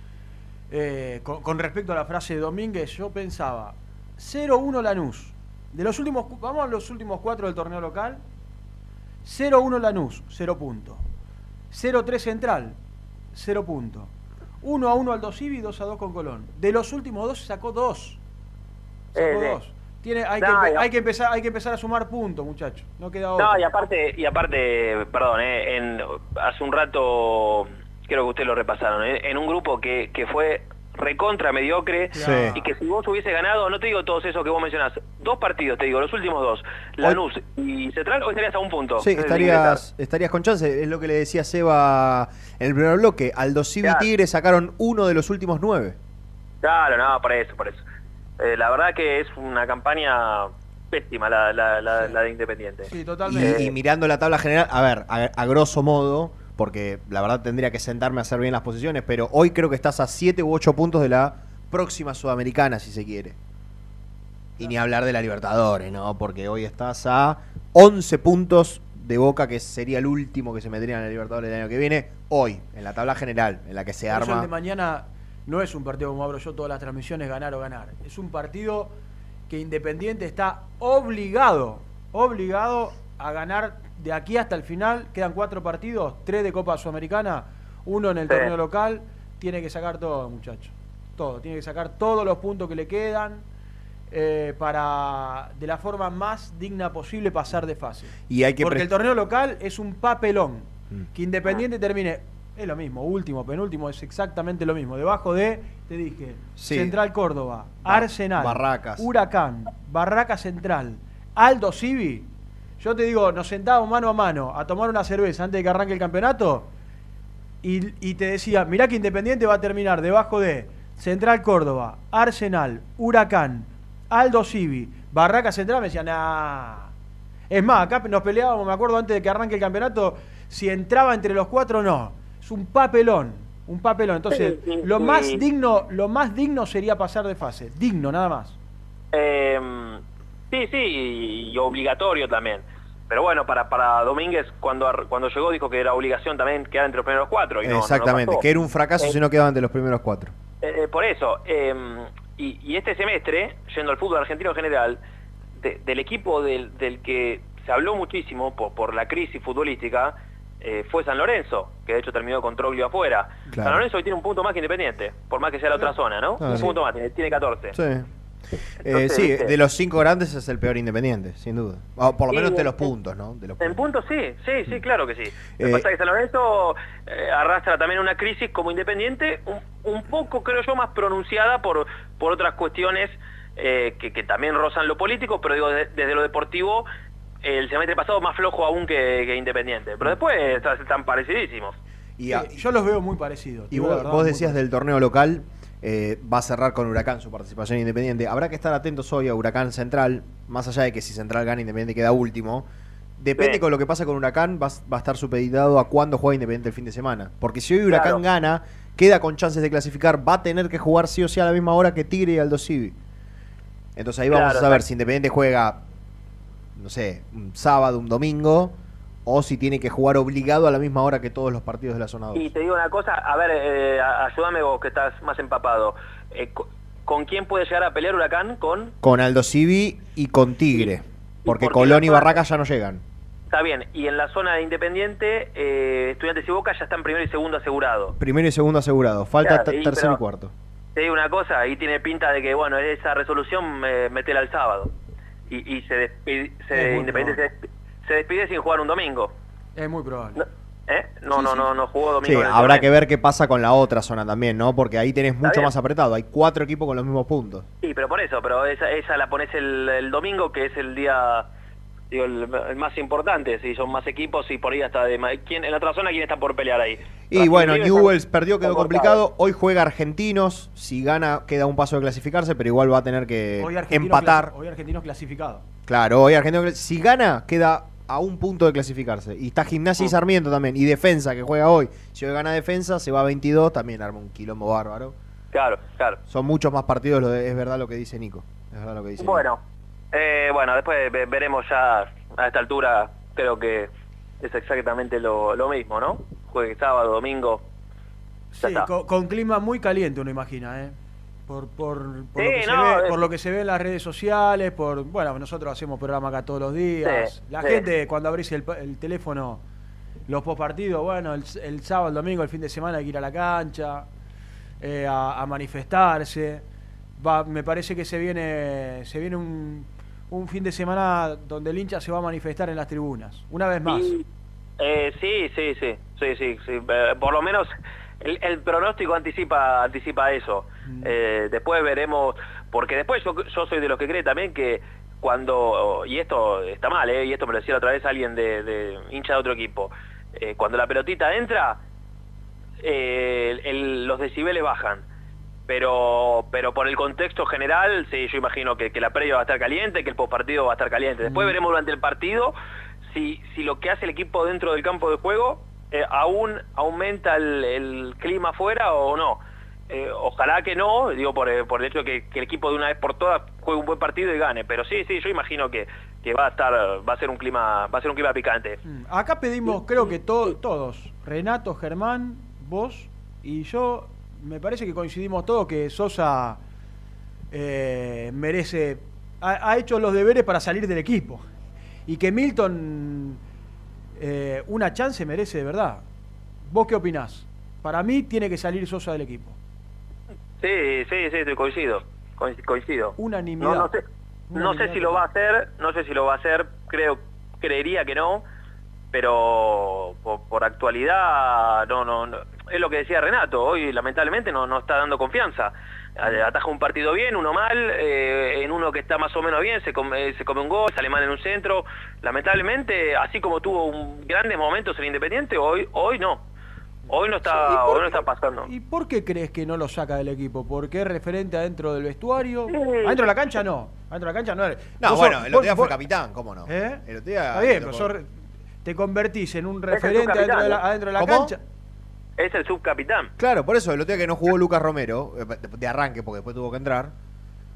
eh, con, con respecto a la frase de Domínguez, yo pensaba 0-1 Lanús. De los últimos, vamos a los últimos cuatro del torneo local. 0-1 Lanús, 0 puntos. 0-3 Central, 0 puntos. 1-1 Aldo Civi, 2-2 con Colón. De los últimos dos sacó 2. Sacó Eh, 2. Tiene, hay, no, que, hay, que empezar, hay que empezar a sumar puntos, muchachos. No queda otra. No, y aparte, y aparte, perdón, eh, en, hace un rato, creo que ustedes lo repasaron, eh, en un grupo que, que fue recontra mediocre Sí. y que si vos hubiese ganado, no te digo todos esos que vos mencionás, dos partidos, te digo, los últimos dos, Lanús y Central, hoy estarías a un punto. Sí, estarías, estarías con chance. Es lo que le decía Seba en el primer bloque. Aldo Civi y Claro. Tigre sacaron uno de los últimos nueve. Claro, no, por eso, por eso. Eh, la verdad que es una campaña pésima la, la, la, la de Independiente. Sí, Y, y mirando la tabla general, a ver, a, a grosso modo, porque la verdad tendría que sentarme a hacer bien las posiciones, pero hoy creo que estás a 7 u 8 puntos de la próxima Sudamericana, si se quiere. Y ni hablar de la Libertadores, ¿no? Porque hoy estás a 11 puntos de Boca, que sería el último que se metería en la Libertadores del año que viene, hoy, en la tabla general, en la que se Por eso el arma. de mañana no es un partido como abro yo todas las transmisiones, ganar o ganar. Es un partido que Independiente está obligado, obligado a ganar de aquí hasta el final. Quedan cuatro partidos, tres de Copa Sudamericana, uno en el Sí. torneo local. Tiene que sacar todo, muchachos. Todo. Tiene que sacar todos los puntos que le quedan eh, para, de la forma más digna posible, pasar de fase. Y hay que Porque el torneo local es un papelón. Mm. Que Independiente termine, es lo mismo, último, penúltimo, es exactamente lo mismo. Debajo de, te dije, Sí. Central Córdoba, Ba- Arsenal, Barracas. Huracán, Barraca Central, Aldo Civi. Yo te digo, nos sentábamos mano a mano a tomar una cerveza antes de que arranque el campeonato y, y te decía, mirá que Independiente va a terminar debajo de Central Córdoba, Arsenal, Huracán, Aldo Civi, Barraca Central, me decían, nah. Es más, acá nos peleábamos, me acuerdo antes de que arranque el campeonato, si entraba entre los cuatro o no. Es un papelón, un papelón. Entonces, Sí, sí, lo sí. más digno, lo más digno sería pasar de fase. Digno, nada más. Eh, sí, sí, y obligatorio también. Pero bueno, para, para Domínguez, cuando, ar- cuando llegó, dijo que era obligación también quedar entre los primeros cuatro. Y no- no, no Exactamente, que era un fracaso Eh, si no quedaban de los primeros cuatro. Eh, por eso, eh, y, y este semestre, yendo al fútbol argentino en general, de- del equipo del, del que se habló muchísimo por, por la crisis futbolística, eh, fue San Lorenzo, que de hecho terminó con Troglio afuera. Claro. San Lorenzo hoy tiene un punto más que Independiente, por más que sea la otra zona, ¿no? Un punto más, tiene, tiene 14. Sí. Eh, sí, ¿viste? de los cinco grandes es el peor Independiente, sin duda. O por lo menos de los puntos, ¿no? De los En puntos sí, sí, sí, claro que sí. Lo que Eh, pasa es que San Lorenzo eh, arrastra también una crisis como independiente, un, un poco creo yo más pronunciada por, por otras cuestiones eh, que, que también rozan lo político, pero digo, de- desde lo deportivo, el semestre pasado más flojo aún que, que independiente. Pero después están, están parecidísimos. Y, a- Sí, yo los veo muy parecidos. y vos, verdad, decías del torneo local, eh, va a cerrar con Huracán su participación independiente. Habrá que estar atentos hoy a Huracán Central, más allá de que si Central gana Independiente queda último. Depende Sí. con lo que pasa con Huracán, va, a- va a estar supeditado a cuándo juega Independiente el fin de semana. Porque si hoy Huracán Claro. gana, queda con chances de clasificar, va a tener que jugar sí o sí a la misma hora que Tigre y Aldo Civi. Entonces ahí vamos Claro, a saber si Independiente juega, no sé, un sábado, un domingo, o si tiene que jugar obligado a la misma hora que todos los partidos de la zona 2. Y te digo una cosa, a ver, eh, ayúdame vos que estás más empapado. Eh, co- ¿Con quién puede llegar a pelear Huracán? Con... Con Aldo Civi y con Tigre, porque porque Colón y Barracas ya no llegan. Está bien, y en la zona de Independiente, eh, Estudiantes y Boca ya están primero y segundo asegurados. Primero y segundo asegurado, falta Claro, ter- y- tercero pero- y cuarto. Te digo una cosa, ahí tiene pinta de que, bueno, esa resolución eh, metela el sábado. Y, y se, despi- se- Independiente se, despi- se despide sin jugar un domingo. Es muy probable. ¿Eh? No, no, no, no jugó domingo. Sí, habrá torneo. que ver qué pasa con la otra zona también, ¿no? Porque ahí tenés mucho bien. más apretado, hay cuatro equipos con los mismos puntos. Sí, pero por eso, pero esa, esa la pones el, el domingo, que es el día, digo, el, el más importante, si son más equipos y por ahí hasta de... ma- ¿quién, en la otra zona, ¿quién está por pelear ahí? Y bueno, Newells perdió, quedó complicado. Hoy juega Argentinos. Si gana, queda un paso de clasificarse, pero igual va a tener que Hoy empatar. Hoy Argentinos clasificado. Claro, hoy Argentinos. Si gana, queda a un punto de clasificarse. Y está Gimnasia Mm. y Sarmiento también. Y Defensa, que juega hoy. Si hoy gana Defensa, se va a 22. También arma un quilombo bárbaro. Claro, claro. Son muchos más partidos, lo de- es verdad lo que dice Nico. Es verdad lo que dice Nico. Bueno, eh, bueno, después ve- veremos ya a esta altura, creo que es exactamente lo, lo mismo, ¿no? Juegue sábado, domingo. Sí, con, con clima muy caliente uno imagina, ¿eh? Por, por, por, Sí, lo que se ve, es- por lo que se ve en las redes sociales, por bueno, nosotros hacemos programa acá todos los días. Sí, la gente cuando abrís el, el teléfono, los postpartidos, bueno, el, el sábado, el domingo, el fin de semana hay que ir a la cancha, eh, a, a manifestarse. Va, me parece que se viene, se viene un, un fin de semana donde el hincha se va a manifestar en las tribunas. Una vez más. Y, eh, sí, sí, sí, sí, sí, sí. Eh, por lo menos el, el pronóstico anticipa anticipa eso. Eh, después veremos, porque después yo, yo soy de los que cree también que cuando, y esto está mal, eh, y esto me lo decía otra vez alguien de, de hincha de otro equipo, cuando la pelotita entra, eh, el- los decibeles bajan. Pero pero por el contexto general, sí, yo imagino que, que la previa va a estar caliente, que el postpartido va a estar caliente. Después Mm. veremos durante el partido si, si lo que hace el equipo dentro del campo de juego eh, aún aumenta el, el clima afuera o no. Eh, ojalá que no, digo por, eh, por el hecho de que, que el equipo de una vez por todas juegue un buen partido y gane. Pero sí, sí, yo imagino que, que va a estar, va a ser un clima, va a ser un clima picante. Mm, Acá pedimos, creo que to- todos, Renato, Germán, vos y yo, me parece que coincidimos todos que Sosa eh, merece, ha, ha hecho los deberes para salir del equipo y que Milton eh, una chance merece de verdad. ¿Vos qué opinás? Para mí tiene que salir Sosa del equipo. Sí, sí, sí, estoy coincido, coinc- coincido. Unanimidad. No, no sé, no sé si lo va a hacer, no sé si lo va a hacer, creo, creería que no, pero por, por actualidad no, no, no. Es lo que decía Renato, hoy lamentablemente no, no está dando confianza. Eh, Ataja un partido bien, uno mal, eh, en uno que está más o menos bien, se come, se come un gol, sale mal en un centro. Lamentablemente, así como tuvo un, grandes momentos en Independiente, hoy, hoy no. Hoy no está, hoy no está pasando. ¿Y por qué crees que no lo saca del equipo? ¿Porque es referente adentro del vestuario? ¿Adentro de la cancha no? ¿Adentro de la cancha no? No, Vos bueno, sos- el otro día vos- fue vos- capitán, ¿cómo no? ¿Eh? El otro día Está bien, pero te convertís en un referente adentro de la, subcapitán, adentro de la ¿Cómo? cancha. Es el subcapitán. Claro, por eso el otro día que no jugó Lucas Romero, eh, de- de arranque, porque después tuvo que entrar,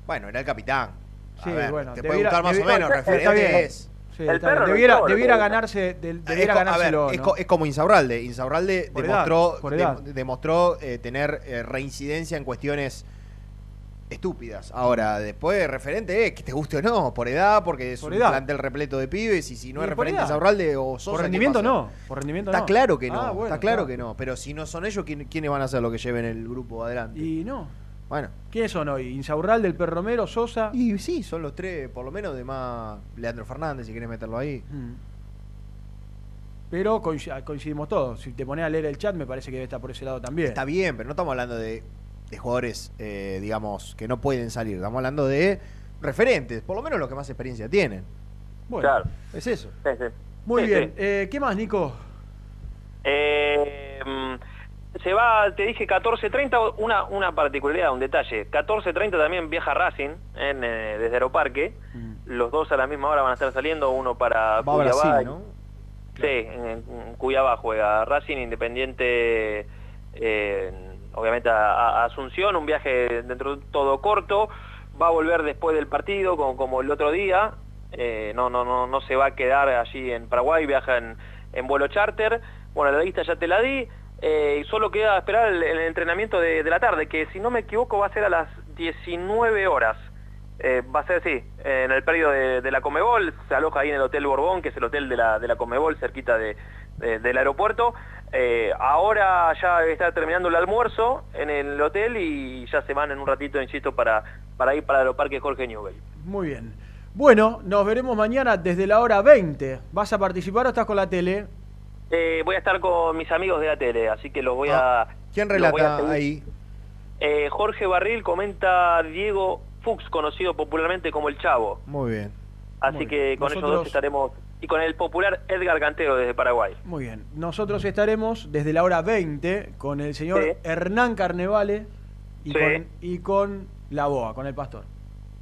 bueno, era el capitán. A Sí, ver, bueno, te debiera- puede gustar más o menos, está referente bien. es. Sí, está bien. Debiera, debiera ganarse, del- debiera Es co- a ver, ganárselo. es, ¿no? co- es como Insaurralde. Insaurralde Por demostró, edad, demostró eh, tener eh, reincidencia en cuestiones estúpidas. Ahora, después referente es que te guste o no, por edad, porque es Por un edad. plantel repleto de pibes y si no es referente edad. Insaurralde o Sosa, Por ¿qué rendimiento no, por rendimiento Está no. claro que no, Ah, bueno, está claro que no, pero si no son ellos, ¿quién- ¿quiénes van a ser los que lleven el grupo adelante? Y no. Bueno. ¿Quiénes son hoy? Insaurralde, el Perro Romero, Sosa. Y sí, son los tres, por lo menos de más Leandro Fernández, si querés meterlo ahí. Mm. Pero coinci- coincidimos todos. Si te pones a leer el chat, me parece que debe estar por ese lado también. Está bien, pero no estamos hablando de, de jugadores, eh, digamos, que no pueden salir. Estamos hablando de referentes, por lo menos los que más experiencia tienen. Bueno, Claro. Es eso. Sí, sí. muy Sí, bien. Eh, ¿Qué más, Nico? Eh, mm, se va, te dije 14.30, una, una particularidad, un detalle. 14.30 también viaja Racing en, eh, desde Aeroparque. Los dos a la misma hora van a estar saliendo, uno para Va. Sí, en, en Cuyabá juega Racing Independiente, eh, obviamente a, Asunción, un viaje dentro de todo corto, va a volver después del partido como, el otro día, eh, no, no, no, no se va a quedar allí en Paraguay, viaja en, vuelo charter. Bueno, la lista ya te la di. eh, y solo queda esperar el, entrenamiento de, la tarde, que si no me equivoco va a ser a las 19 horas. Eh, va a ser, sí, en el periodo de, de la Comebol, se aloja ahí en el Hotel Borbón, que es el hotel de la, de la Comebol, cerquita de, de- del aeropuerto. Eh, ahora ya está terminando el almuerzo en el hotel y ya se van en un ratito, insisto, para, para ir para el parque Jorge Newell. Muy bien. Bueno, nos veremos mañana desde la hora 20. ¿Vas a participar o estás con la tele? Eh, voy a estar con mis amigos de la tele, así que los voy a... ¿Quién a relata ahí? Eh, Jorge Barril comenta Diego Fuchs, conocido popularmente como El Chavo. Muy bien. Así que con ellos Nosotros- dos estaremos... Y con el popular Edgar Cantero desde Paraguay. Muy bien. Nosotros estaremos desde la hora 20 con el señor Sí. Hernán Carnevale y, Sí. con, y con la boa, con el pastor.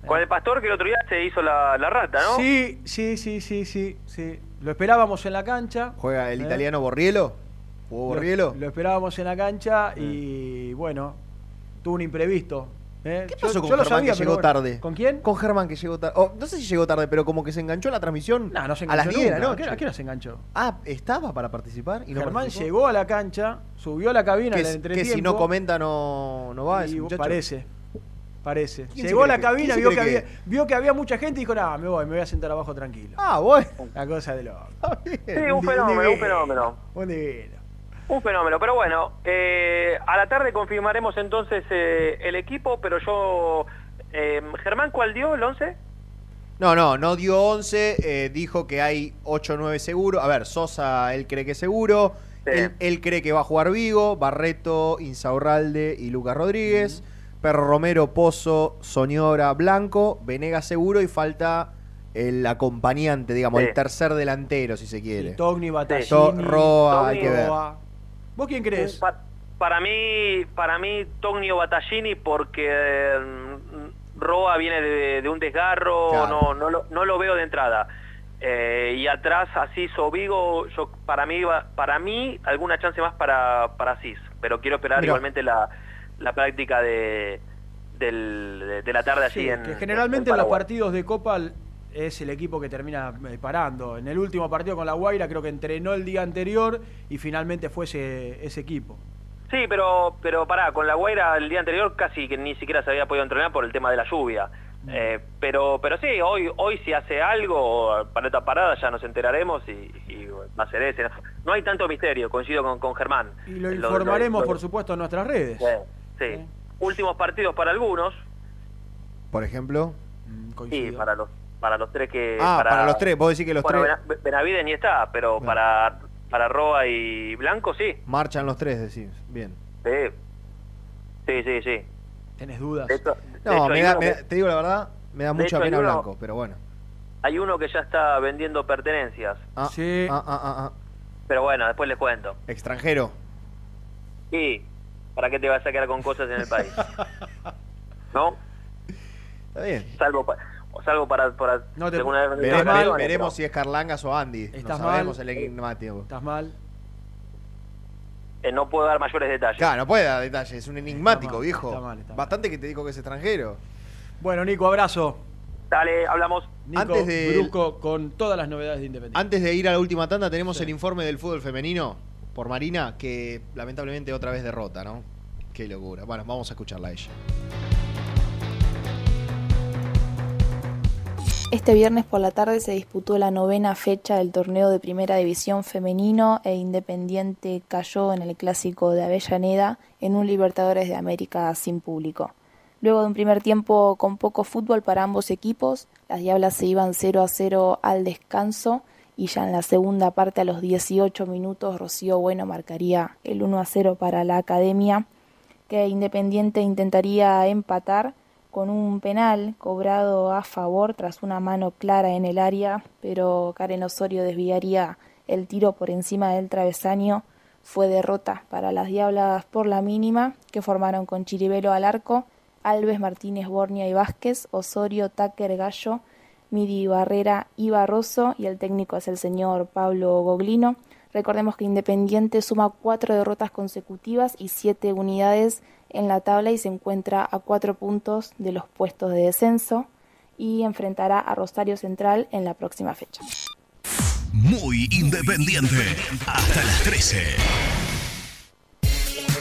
Con el pastor que el otro día se hizo la, la rata, ¿no? Sí, sí, sí, sí, sí, sí. Lo esperábamos en la cancha. ¿Juega el ¿eh? italiano Borrielo? ¿Jugó Borrielo? Lo, lo esperábamos en la cancha y bueno, tuvo un imprevisto. ¿Eh? ¿Qué Yo- pasó con yo lo Germán sabía, que pero llegó bueno. tarde? ¿Con quién? Con Germán que llegó tarde. Oh, no sé si llegó tarde, pero como que se enganchó a la transmisión No, no se a las enganchó 10 de la nunca. ¿A noche. qué a qué hora se enganchó? Ah, ¿estaba para participar? Y no Germán participó? llegó a la cancha, subió a la cabina que, en el que si no comenta no, no va y parece. Parece. ¿Quién se Llegó a la que- cabina, vio que, había, vio que había mucha gente y dijo, nada, me voy, me voy a sentar abajo tranquilo. Ah, bueno. La cosa de loco. [LAUGHS] Sí, un fenómeno, un fenómeno. Un divino. Un fenómeno, pero bueno, eh, a la tarde confirmaremos entonces eh, el equipo, pero yo... eh, Germán, ¿cuál dio el 11? No, no, no dio 11, eh, dijo que hay 8 o 9 seguro. A ver, Sosa, él cree que seguro. Él, él cree que va a jugar Vigo, Barreto, Insaurralde y Lucas Rodríguez. Perro Romero, Pozo, Soñora, Blanco, Venegas seguro y falta el acompañante, digamos, Sí. el tercer delantero, si se quiere. Y Togni, Battaglini, To- Roa, hay que ver. Roa. ¿Vos quién crees? Pa- para mí, para mí Tognio Battaglini porque mm, Roa viene de, de un desgarro, Claro. no, no, lo, no lo veo de entrada. Eh, y atrás Asís o Vigo, yo para mí para mí alguna chance más para, para Asís, pero quiero esperar igualmente la, la práctica de, del- de, de la tarde allí Sí, en que generalmente en en los partidos de Copa es el equipo que termina eh, parando. En el último partido con la Guaira creo que entrenó el día anterior y finalmente fue ese, ese equipo. Sí, pero pero pará, con la Guaira el día anterior casi que ni siquiera se había podido entrenar por el tema de la lluvia. Mm. Eh, pero pero sí, hoy hoy si hace algo, paleta parada, ya nos enteraremos y, y va a ser ese. No hay tanto misterio, coincido con, con Germán. Y lo Lo- informaremos, lo- por supuesto, en nuestras redes. Sí, sí. Últimos partidos para algunos Por ejemplo. y para los para los tres que... Ah, para los tres, vos decís que los bueno, tres- Bena- Benavides ni está, pero para, para Roa y Blanco sí. Marchan los tres, decís. Bien. Sí, sí, sí. sí. ¿Tenés dudas? De hecho- de No, hecho, me da- me que- te digo la verdad, me da mucha hecho, pena uno- Blanco, pero bueno. Hay uno que ya está vendiendo pertenencias. Ah, sí. ah, ah, ah, ah. Pero bueno, después les cuento. Extranjero. Y, ¿para qué te vas a quedar con cosas en el país? [LAUGHS] ¿No? Está bien. Salvo, o salvo para... para No te- según la- Vere- la- vere- la- veremos si es Carlangas o Andy. Estás no sabemos mal. el enigmático. ¿Estás mal? Eh, no puedo dar mayores detalles. Claro, no puede dar detalles, es un enigmático, Está mal, viejo. está mal, está mal. Bastante que te dijo que es extranjero. Bueno, Nico, abrazo. Dale, hablamos. Nico Antes de- Brusco con todas las novedades de Independiente. Antes de ir a la última tanda, tenemos el informe del fútbol femenino por Marina, que lamentablemente otra vez derrota, ¿no? Qué locura. Bueno, vamos a escucharla a ella. Este viernes por la tarde se disputó la novena fecha del torneo de Primera División femenino e Independiente cayó en el clásico de Avellaneda en un Libertadores de América sin público. Luego de un primer tiempo con poco fútbol para ambos equipos, las Diablas se iban 0 a 0 al descanso y ya en la segunda parte a los 18 minutos Rocío Bueno marcaría el 1 a 0 para la Academia que Independiente intentaría empatar con un penal cobrado a favor tras una mano clara en el área, pero Karen Osorio desviaría el tiro por encima del travesaño. Fue derrota para las Diablas por la mínima, que formaron con Chiribelo al arco, Alves, Martínez, Bornia y Vázquez, Osorio, Tucker, Gallo, Midi Barrera y Barroso, y el técnico es el señor Pablo Goglino. Recordemos que Independiente suma cuatro derrotas consecutivas y siete unidades en la tabla y se encuentra a cuatro puntos de los puestos de descenso y enfrentará a Rosario Central en la próxima fecha. muy independiente. Hasta las 13.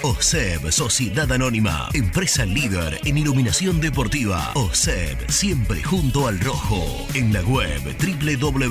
OSEB, Sociedad Anónima, empresa líder en iluminación deportiva. OSEB, siempre junto al rojo. En la web www.oseb.com.ar.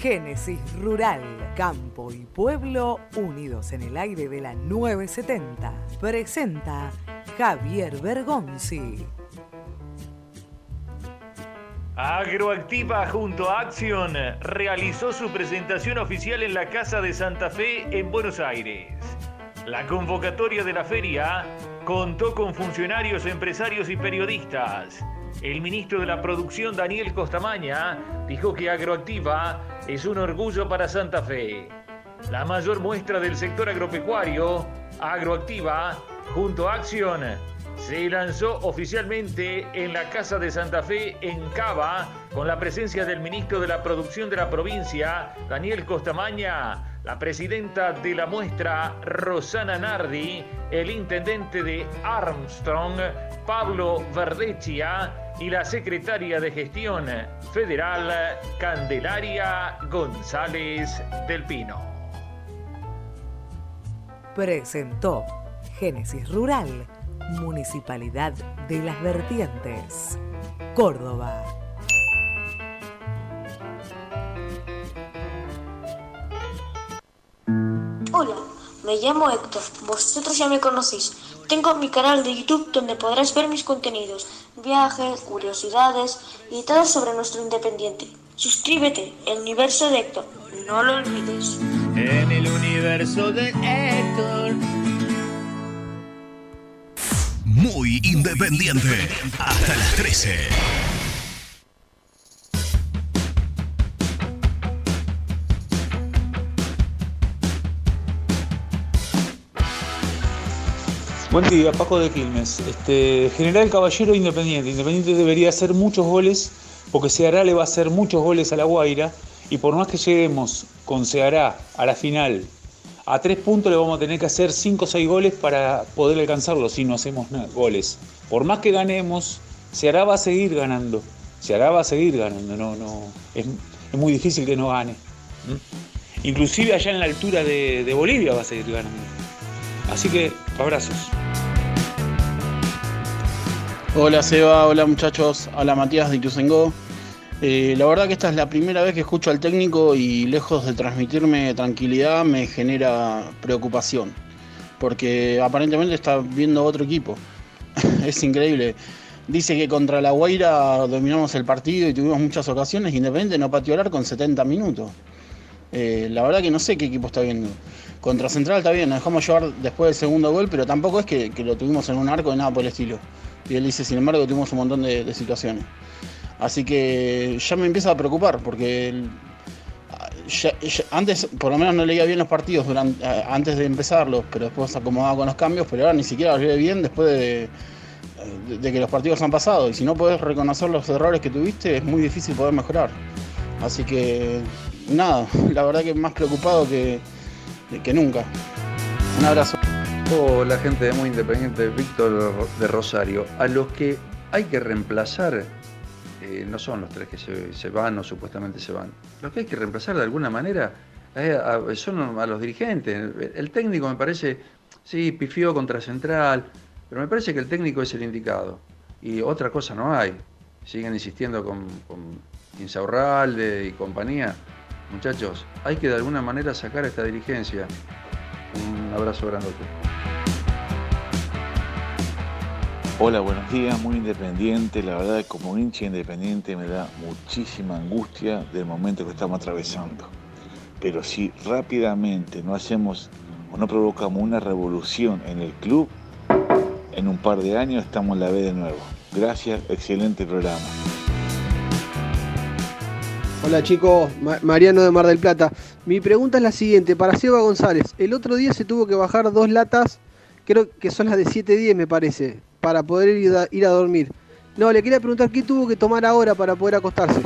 Génesis Rural, Campo y Pueblo unidos en el aire de la 970. Presenta Javier Bergonzi. Agroactiva junto a Acción realizó su presentación oficial en la Casa de Santa Fe en Buenos Aires. La convocatoria de la feria contó con funcionarios, empresarios y periodistas. El ministro de la Producción, Daniel Costamaña, dijo que Agroactiva es un orgullo para Santa Fe. La mayor muestra del sector agropecuario, Agroactiva, junto a Acción, se lanzó oficialmente en la Casa de Santa Fe en Cava con la presencia del ministro de la Producción de la provincia, Daniel Costamaña, la presidenta de la muestra, Rosana Nardi, el intendente de Armstrong, Pablo Verdecchia, y la secretaria de Gestión Federal, Candelaria González del Pino. Presentó Génesis Rural, Municipalidad de las Vertientes, Córdoba. Hola, me llamo Héctor, vosotros ya me conocéis. Tengo mi canal de YouTube donde podrás ver mis contenidos, viajes, curiosidades y todo sobre nuestro independiente. Suscríbete, el universo de Héctor, no lo olvides. En el universo de Héctor. Muy independiente. Hasta las 13. Buen día, Paco de Quilmes. Este, General Caballero Independiente. Independiente debería hacer muchos goles porque Ceará le va a hacer muchos goles a La Guaira y por más que lleguemos con Ceará a la final a tres puntos le vamos a tener que hacer cinco o seis goles para poder alcanzarlo si no hacemos goles. Por más que ganemos, Ceará va a seguir ganando. Ceará va a seguir ganando. No, no, es, muy difícil que no gane. ¿Mm? Inclusive allá en la altura de Bolivia va a seguir ganando. Así que abrazos. Hola Seba, hola muchachos, hola Matías de Ituzaingó. Eh, la verdad que esta es la primera vez que escucho al técnico y lejos de transmitirme tranquilidad me genera preocupación. Porque aparentemente está viendo otro equipo. [LAUGHS] es increíble. Dice que contra la Guaira dominamos el partido y tuvimos muchas ocasiones. Independiente no pateó en 70 minutos. Eh, la verdad que no sé qué equipo está viendo. Contra Central está bien, nos dejamos llevar después del segundo gol, pero tampoco es que, lo tuvimos en un arco de nada por el estilo. Y él dice, sin embargo, tuvimos un montón de, de situaciones. Así que ya me empieza a preocupar, porque antes por lo menos no leía bien los partidos durante, antes de empezarlos, pero después se acomodaba con los cambios, pero ahora ni siquiera los lee bien después de, de- que los partidos han pasado. Y si no puedes reconocer los errores que tuviste, es muy difícil poder mejorar. Así que nada, [LAUGHS] la verdad que más preocupado que, que nunca. Un abrazo. Hola gente de Muy Independiente, Víctor de Rosario. A los que hay que reemplazar eh, no son los tres que se, van o supuestamente se van. Los que hay que reemplazar de alguna manera eh, son a los dirigentes. El, el técnico me parece, sí, pifió contra Central, Pero me parece que el técnico es el indicado. Y otra cosa no hay. Siguen insistiendo con, con Insaurralde y compañía. Muchachos, hay que de alguna manera sacar esta dirigencia. Un abrazo grandote. Hola, buenos días, muy independiente. La verdad, como hincha independiente me da muchísima angustia del momento que estamos atravesando. Pero si rápidamente no hacemos o no provocamos una revolución en el club, en un par de años estamos en la B de nuevo. Gracias, excelente programa. Hola chicos, Ma- Mariano de Mar del Plata. Mi pregunta es la siguiente, para Seba González. El otro día se tuvo que bajar dos latas, creo que son las de 7.10 me parece, para poder ir a, ir a dormir. No, le quería preguntar qué tuvo que tomar ahora para poder acostarse.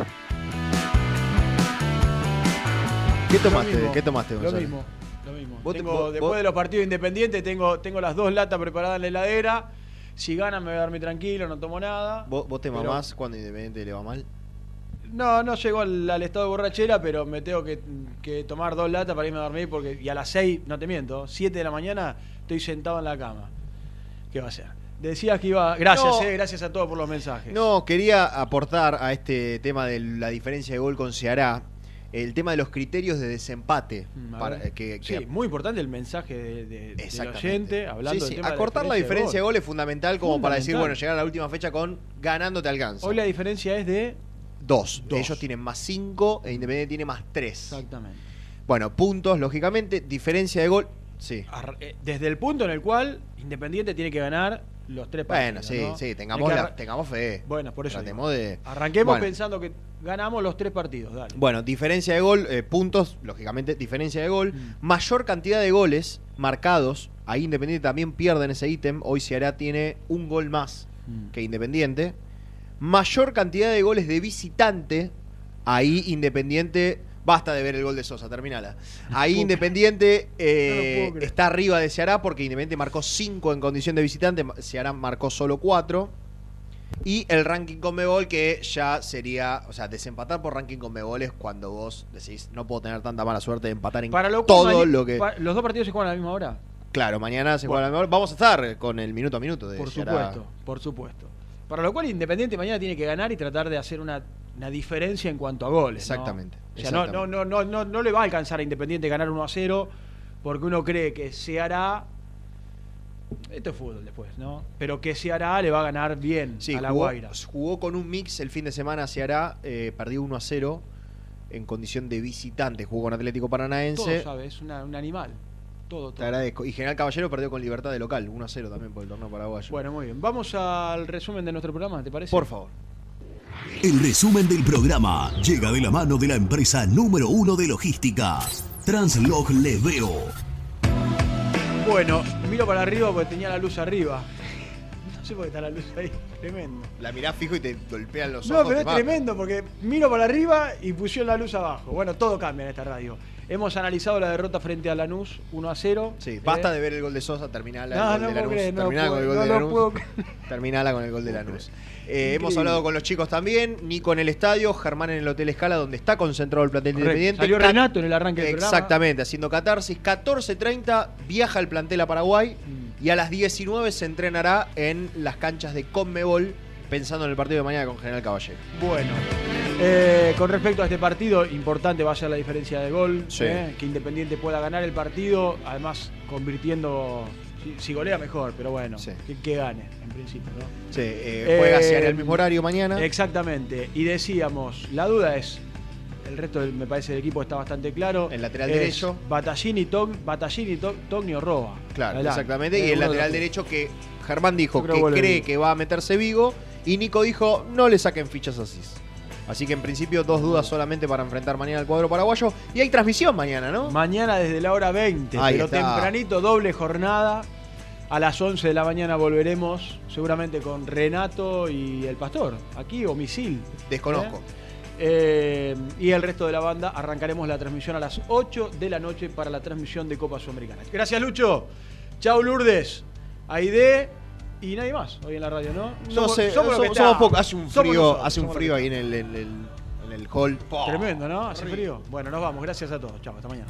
¿Qué Lo tomaste? mismo, ¿Qué tomaste, Lo Gonzalo? mismo, lo mismo. Vos te- Tengo- vos- después vos- de los partidos independientes tengo, tengo las dos latas preparadas en la heladera. Si ganan me voy a dormir tranquilo, no tomo nada. ¿Vos, vos te Pero- mamás cuando Independiente le va mal? No, no llego al, al estado de borrachera, pero me tengo que, que tomar dos latas para irme a dormir porque y a las 6, no te miento, 7 de la mañana estoy sentado en la cama. ¿Qué va a ser? Decías que iba... Gracias, No. eh, gracias a todos por los mensajes. No, quería aportar a este tema de la diferencia de gol con Ceará el tema de los criterios de desempate. Mm, para- que, Sí, que- muy importante el mensaje de, de- del oyente hablando Sí, sí, del tema de Acortar la diferencia de gol. gol es fundamental como para decir, bueno, llegar a la última fecha con ganando te alcanza. Hoy la diferencia es de... Dos. Dos. Ellos tienen más cinco e Independiente tiene más tres. Exactamente. Bueno, puntos, lógicamente. Diferencia de gol. Sí. Eh, Desde el punto en el cual Independiente tiene que ganar los tres Bueno, partidos. sí, ¿no? sí, Hay tengamos, la- tengamos fe. Bueno, por eso. Tratemos de. Arranquemos Bueno. pensando que ganamos los tres partidos, dale. Bueno, diferencia de gol, eh, puntos, lógicamente, diferencia de gol. Mm. Mayor cantidad de goles marcados. Ahí Independiente también pierde en ese ítem. Hoy Ceará tiene un gol más Mm. que Independiente. Mayor cantidad de goles de visitante. Ahí Independiente. Basta de ver el gol de Sosa, terminala. Ahí Independiente eh, está arriba de Ceará porque Independiente marcó 5 en condición de visitante. Ceará marcó solo 4. Y el ranking con Mebol que ya sería, o sea, desempatar por ranking con Mebol es cuando vos decís, no puedo tener tanta mala suerte de empatar en Para lo todo lo que... los dos partidos se juegan a la misma hora. Claro, mañana se Bueno. juega la Mebol. Vamos a estar con el minuto a minuto de Por Ceará. supuesto, por supuesto. Para lo cual Independiente mañana tiene que ganar y tratar de hacer una, una diferencia en cuanto a goles. ¿no? Exactamente, O sea, no, no, no, no, no, no le va a alcanzar a Independiente ganar 1 a 0 porque uno cree que se hará. Esto es fútbol después, ¿no? Pero que se hará le va a ganar bien Sí, a la jugó, Guaira. jugó con un mix el fin de semana Ceará, eh, perdió 1 a 0 en condición de visitante. Jugó con Atlético Todo Paranaense. sabe, es una- un animal. Todo, Te todo. agradezco. Y General Caballero perdió con Libertad de local, 1 a 0 también por el torneo paraguayo. Bueno, muy bien. Vamos al resumen de nuestro programa, ¿te parece? Por favor. El resumen del programa llega de la mano de la empresa número uno de logística, Translog Leveo. Bueno, miro para arriba porque tenía la luz arriba. [LAUGHS] No sé por qué está la luz ahí. Tremendo. La mirás fijo y te golpean los No, ojos. pero te es tremendo porque miro para arriba y pusieron la luz abajo. Bueno, todo cambia en esta radio. Hemos analizado la derrota frente a Lanús 1 a 0. Sí, basta de ver el gol de Sosa, terminala No, el gol no de Lanús. creer, no terminala puedo- con el gol de Lanús. Terminala con el gol de Lanús. Eh, hemos hablado con los chicos también, Nico en el estadio, Germán en el Hotel Escala, donde está concentrado el plantel Correcto. independiente. Salió Renato en el arranque del programa. Exactamente, haciendo catarsis. 14.30 viaja el plantel a Paraguay Mm. y a las 19 se entrenará en las canchas de Conmebol, pensando en el partido de mañana con General Caballero. Bueno, eh, con respecto a este partido, importante va a ser la diferencia de gol. Sí. eh, que Independiente pueda ganar el partido, además convirtiendo. Si, si golea mejor, pero bueno, que, que gane, en principio, ¿no? Sí, eh, juega hacia el mismo horario mañana. Exactamente. Y decíamos, la duda es. El resto, del, me parece, del equipo está bastante claro. El lateral derecho. Batallini, Batallini Tog- Togni o Roba. Claro, exactamente. Y el de lateral derecho que Germán dijo que cree que va a meterse Vigo. Y Nico dijo, no le saquen fichas así. Así que en principio dos dudas solamente para enfrentar mañana al cuadro paraguayo. Y hay transmisión mañana, ¿no? Mañana desde la hora 20, Ahí pero está. tempranito, doble jornada. A las 11 de la mañana volveremos, seguramente con Renato y el Pastor, aquí o Misil. Desconozco. ¿Eh? Eh, y el resto de la banda arrancaremos la transmisión a las 8 de la noche para la transmisión de Copa Sudamericana. Gracias, Lucho. Chau, Lourdes. Aide y nadie más hoy en la radio, ¿no? No sé, somos pocos. Hace un frío, nosotros, hace un frío ahí en el, en el, en el hall. Tremendo, ¿no? Hace frío. Bueno, nos vamos. Gracias a todos. Chao, hasta mañana.